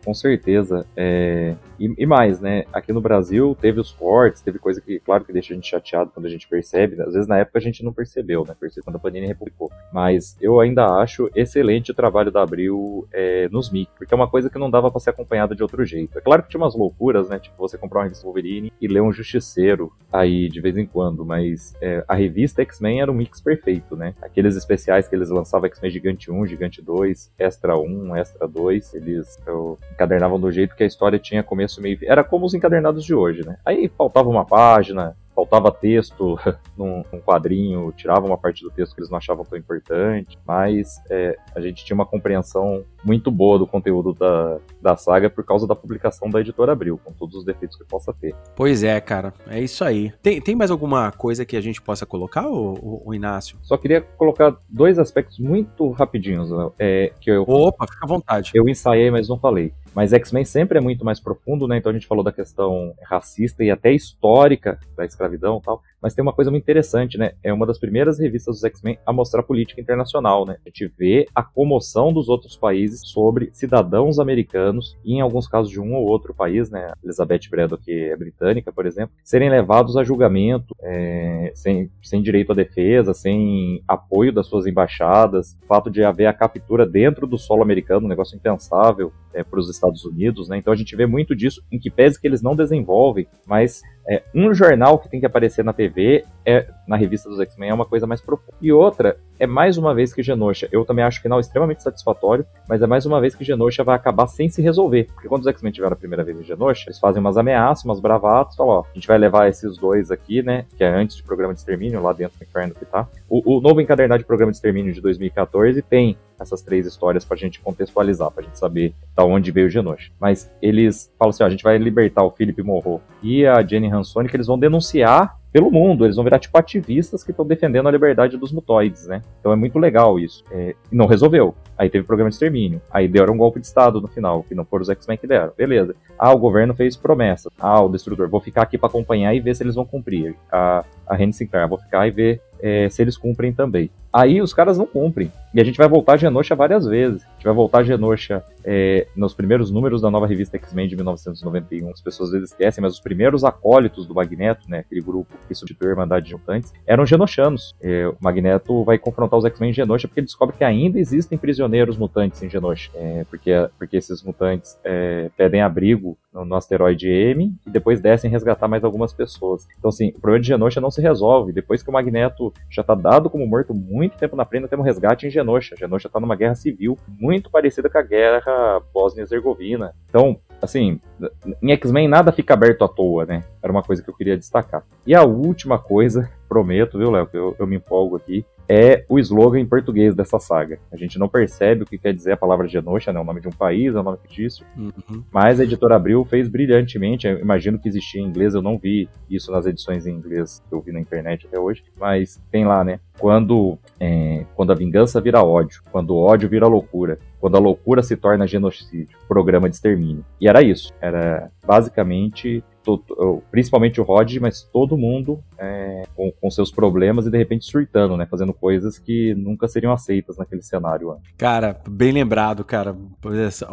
com certeza. É... E, e, mais, né? Aqui no Brasil teve os cortes, teve coisa que, claro, que deixa a gente chateado quando a gente percebe. Às vezes na época a gente não percebeu, né? Percebeu quando a Panini republicou. Mas eu ainda acho excelente o trabalho da Abril é, nos MIC, porque é uma coisa que não dava para ser acompanhada de outro jeito. É claro que tinha umas loucuras, né? Tipo, você comprar uma revista Wolverine e ler um Justiceiro aí de vez em quando, mas é, a revista X-Men era um mix perfeito, né? Aqueles especiais que eles lançavam X-Men Gigante 1, Gigante 2, Extra 1, Extra 2, eles eu, encadernavam do jeito que a história tinha começo, meio Era como os encadernados de hoje, né? Aí faltava uma página, faltava texto num, num, quadrinho, tirava uma parte do texto que eles não achavam tão importante, mas é, a gente tinha uma compreensão muito boa do conteúdo da, da saga por causa da publicação da editora Abril, com todos os defeitos que possa ter. Pois é, cara, é isso aí. Tem, tem mais alguma coisa que a gente possa colocar, o, o Inácio? Só queria colocar dois aspectos muito rapidinhos, né? é, que eu... Opa, fica à vontade. Eu ensaiei, mas não falei. Mas X-Men sempre é muito mais profundo, né? Então a gente falou da questão racista e até histórica da escravidão e tal. Mas tem uma coisa muito interessante, né? É uma das primeiras revistas dos X-Men a mostrar política internacional, né? A gente vê a comoção dos outros países sobre cidadãos americanos, e em alguns casos de um ou outro país, né? Elizabeth Braddock é britânica, por exemplo, serem levados a julgamento é, sem, sem direito à defesa, sem apoio das suas embaixadas, o fato de haver a captura dentro do solo americano, um negócio impensável é, para os Estados Unidos, né? Então a gente vê muito disso, em que pese que eles não desenvolvem, mas é, um jornal que tem que aparecer na TV é na revista dos X-Men é uma coisa mais profunda. E outra é mais uma vez que Genosha, eu também acho o final extremamente satisfatório, mas é mais uma vez que Genosha vai acabar sem se resolver. Porque quando os X-Men tiveram a primeira vez em Genosha, eles fazem umas ameaças, umas bravatas, falam, ó, a gente vai levar esses dois aqui, né, que é antes de programa de extermínio, lá dentro do inferno que tá. O, o novo encadernado de programa de extermínio de 2014 tem essas três histórias pra gente contextualizar, pra gente saber da onde veio Genosha. Mas eles falam assim, ó, a gente vai libertar o Philip Morro e a Jenny Hansone, que eles vão denunciar pelo mundo, eles vão virar tipo ativistas que estão defendendo a liberdade dos mutoides, né? Então é muito legal isso. É, não resolveu. Aí teve programa de extermínio. Aí deram um golpe de Estado no final, que não foram os X-Men que deram. Beleza. Ah, o governo fez promessa. Ah, o Destrutor, vou ficar aqui para acompanhar e ver se eles vão cumprir. A, a Renny Sinclair, vou ficar e ver é, se eles cumprem também. Aí os caras não cumprem. E a gente vai voltar a Genosha várias vezes. A gente vai voltar a Genosha é, nos primeiros números da nova revista X-Men de 1991. As pessoas às vezes esquecem, mas os primeiros acólitos do Magneto, né, aquele grupo que substituiu a Irmandade de Mutantes, eram genoshanos. É, o Magneto vai confrontar os X-Men em Genosha porque ele descobre que ainda existem prisioneiros mutantes em Genosha. É, porque, porque esses mutantes é, pedem abrigo no, no, asteroide M e depois descem resgatar mais algumas pessoas. Então, assim, o problema de Genosha não se resolve. Depois que o Magneto já está dado como morto muito tempo na frente, temos um resgate em Genosha. Genosha está numa guerra civil muito parecida com a guerra Bósnia-Herzegovina. Então, assim, em X-Men nada fica aberto à toa, né? Era uma coisa que eu queria destacar. E a última coisa, prometo, viu, Léo, que eu, eu me empolgo aqui, é o slogan em português dessa saga. A gente não percebe o que quer dizer a palavra Genosha, né? O nome de um país, é o nome fictício. Uhum. Mas a editora Abril fez brilhantemente. Eu imagino que existia em inglês, eu não vi isso nas edições em inglês que eu vi na internet até hoje. Mas tem lá, né? Quando, é, quando a vingança vira ódio, quando o ódio vira loucura, quando a loucura se torna genocídio, programa de extermínio. E era isso. Era basicamente principalmente o Rod, mas todo mundo é, com, com, seus problemas e de repente surtando, né? Fazendo coisas que nunca seriam aceitas naquele cenário. Cara, bem lembrado, cara.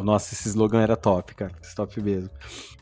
Nossa, esse slogan era top, cara. Top mesmo.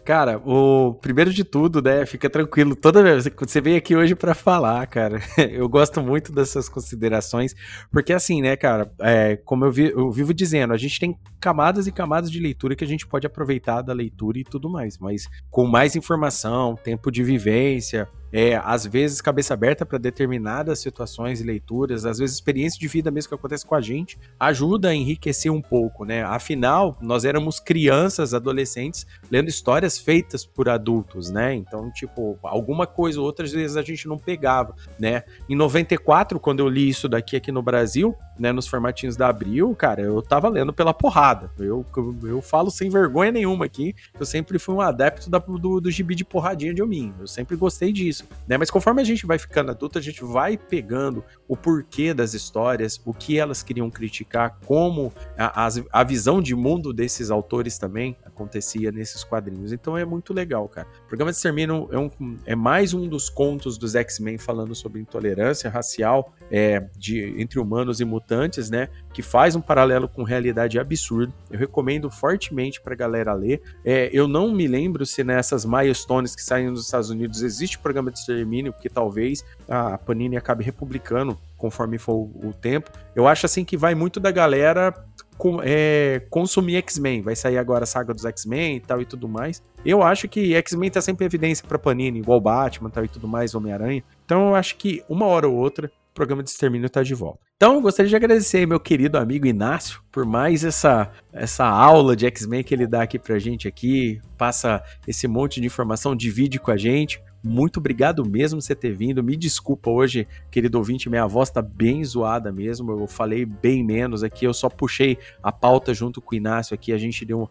Cara, o primeiro de tudo, né? Fica tranquilo. Toda vez que você vem aqui hoje para falar, cara, eu gosto muito dessas considerações, porque assim, né, cara, é, como eu, vi, eu vivo dizendo, a gente tem camadas e camadas de leitura que a gente pode aproveitar da leitura e tudo mais, mas com mais informação, tempo de vivência, é, às vezes cabeça aberta para determinadas situações e leituras, às vezes experiência de vida mesmo que acontece com a gente, ajuda a enriquecer um pouco, né? Afinal, nós éramos crianças, adolescentes, lendo histórias feitas por adultos, né? Então, tipo, alguma coisa ou outras vezes a gente não pegava, né? Em 94, quando eu li isso daqui aqui no Brasil, né, nos formatinhos da Abril, cara, eu tava lendo pela porrada. Eu, eu, falo sem vergonha nenhuma aqui. Eu sempre fui um adepto da, do, do gibi de porradinha de Omin. Eu sempre gostei disso, né? Mas conforme a gente vai ficando adulto, a gente vai pegando o porquê das histórias, o que elas queriam criticar, como a, a, visão de mundo desses autores também acontecia nesses quadrinhos. Então é muito legal, cara. O programa de Extermínio é, um, é mais um dos contos dos X-Men falando sobre intolerância racial é, de, entre humanos e mutantes, né? Que faz um paralelo com realidade absurdo. Eu recomendo fortemente pra galera ler. É, eu não me lembro se nessas milestones que saem nos Estados Unidos existe programa de extermínio, porque talvez a Panini acabe republicando conforme for o tempo. Eu acho assim que vai muito da galera com, é, consumir X-Men. Vai sair agora a saga dos X-Men e tal e tudo mais. Eu acho que X-Men tá sempre em evidência pra Panini, igual Batman tal e tudo mais, Homem-Aranha. Então eu acho que uma hora ou outra o programa de extermínio tá de volta. Então, gostaria de agradecer meu querido amigo Inácio por mais essa, essa aula de X-Men que ele dá aqui pra gente aqui, passa esse monte de informação, divide com a gente. Muito obrigado mesmo por você ter vindo. Me desculpa hoje, querido ouvinte, minha voz tá bem zoada mesmo. Eu falei bem menos aqui, eu só puxei a pauta junto com o Inácio aqui. A gente deu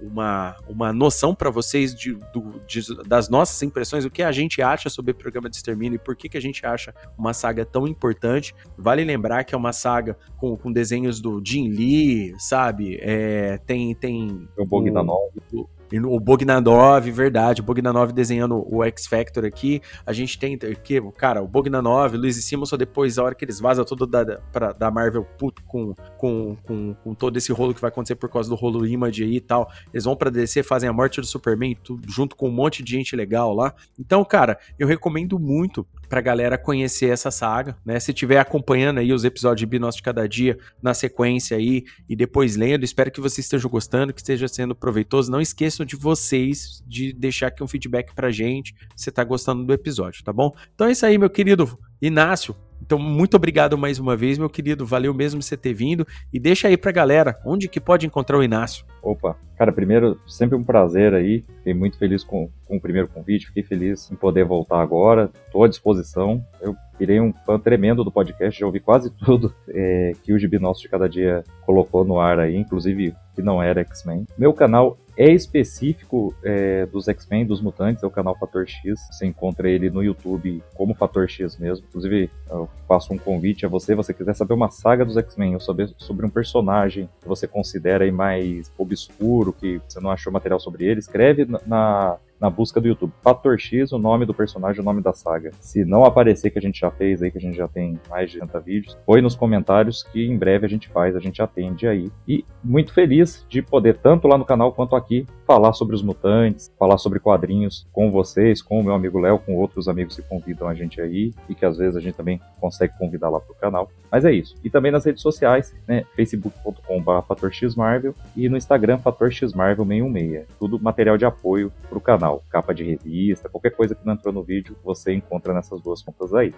uma, uma noção para vocês de, do, de, das nossas impressões, o que a gente acha sobre o programa de extermínio e por que, que a gente acha uma saga tão importante. Vale lembrar que é uma saga com, com desenhos do Jim Lee, sabe? É, tem. tem o Bogdanov. O, o Bogdanov, verdade, o Bogdanov desenhando o X Factor aqui. A gente tem que, cara, o Bogdanov, Luiz e Simonson, depois, a hora que eles vazam tudo da, pra, da Marvel puto com, com, com, com, todo esse rolo que vai acontecer por causa do rolo Image aí e tal. Eles vão pra DC, fazem a morte do Superman, tudo, junto com um monte de gente legal lá. Então, cara, eu recomendo muito pra galera conhecer essa saga, né? Se tiver acompanhando aí os episódios de Binós de Cada Dia na sequência aí e depois lendo, espero que vocês estejam gostando, que esteja sendo proveitoso. Não esqueçam de vocês de deixar aqui um feedback pra gente se tá gostando do episódio, tá bom? Então é isso aí, meu querido Inácio. Então, muito obrigado mais uma vez, meu querido. Valeu mesmo você ter vindo. E deixa aí pra galera onde que pode encontrar o Inácio. Opa, cara, primeiro, sempre um prazer aí. Fiquei muito feliz com, com o primeiro convite. Fiquei feliz em poder voltar agora. Estou à disposição. Eu virei um fã tremendo do podcast. Já ouvi quase tudo é, que o Gibi Nosso de Cada Dia colocou no ar aí, inclusive que não era X-Men. Meu canal é específico é, dos X-Men, dos mutantes, é o canal Fator X. Você encontra ele no YouTube como Fator X mesmo. Inclusive, eu faço um convite a você, se você quiser saber uma saga dos X-Men, ou saber sobre um personagem que você considera aí mais obscuro, que você não achou material sobre ele, escreve na, na busca do YouTube. Fator X, o nome do personagem, o nome da saga. Se não aparecer que a gente já fez aí, que a gente já tem mais de 30 vídeos, põe nos comentários que em breve a gente faz, a gente atende aí. E muito feliz de poder, tanto lá no canal quanto aqui, falar sobre os mutantes, falar sobre quadrinhos com vocês, com o meu amigo Léo, com outros amigos que convidam a gente aí e que às vezes a gente também consegue convidar lá pro canal. Mas é isso. E também nas redes sociais, né? facebook.com.br fatorxmarvel e no Instagram fatorxmarvel616. Tudo material de apoio pro canal, capa de revista, qualquer coisa que não entrou no vídeo, você encontra nessas duas contas aí.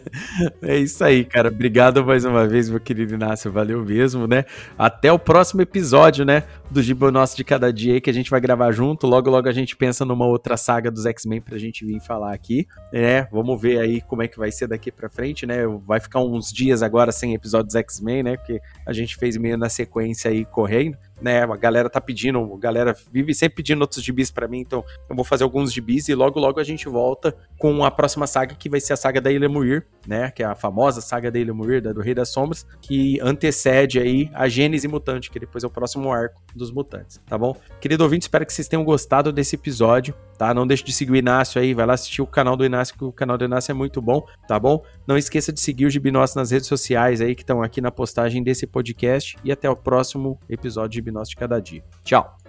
é isso aí, cara. Obrigado mais uma vez, meu querido Inácio. Valeu mesmo, né? Até o próximo episódio, né? Do Gibo Nosso de Cada Dia aí, que a gente vai gravar junto. Logo, logo a gente pensa numa outra saga dos X-Men pra gente vir falar aqui. É, vamos ver aí como é que vai ser daqui pra frente, né? Vai ficar uns dias agora sem episódios X-Men, né? Porque a gente fez meio na sequência aí correndo né? A galera tá pedindo, a galera vive sempre pedindo outros gibis para mim, então eu vou fazer alguns gibis e logo logo a gente volta com a próxima saga que vai ser a saga da Ilha Muir, né? Que é a famosa saga da Ilha Muir, da do Rei das Sombras, que antecede aí a Gênese Mutante, que depois é o próximo arco dos mutantes, tá bom? Querido ouvinte, espero que vocês tenham gostado desse episódio, tá? Não deixe de seguir o Inácio aí, vai lá assistir o canal do Inácio, que o canal do Inácio é muito bom, tá bom? Não esqueça de seguir o Gibi Nosso nas redes sociais aí, que estão aqui na postagem desse podcast, e até o próximo episódio de Gibi Nosso de Cada Dia. Tchau!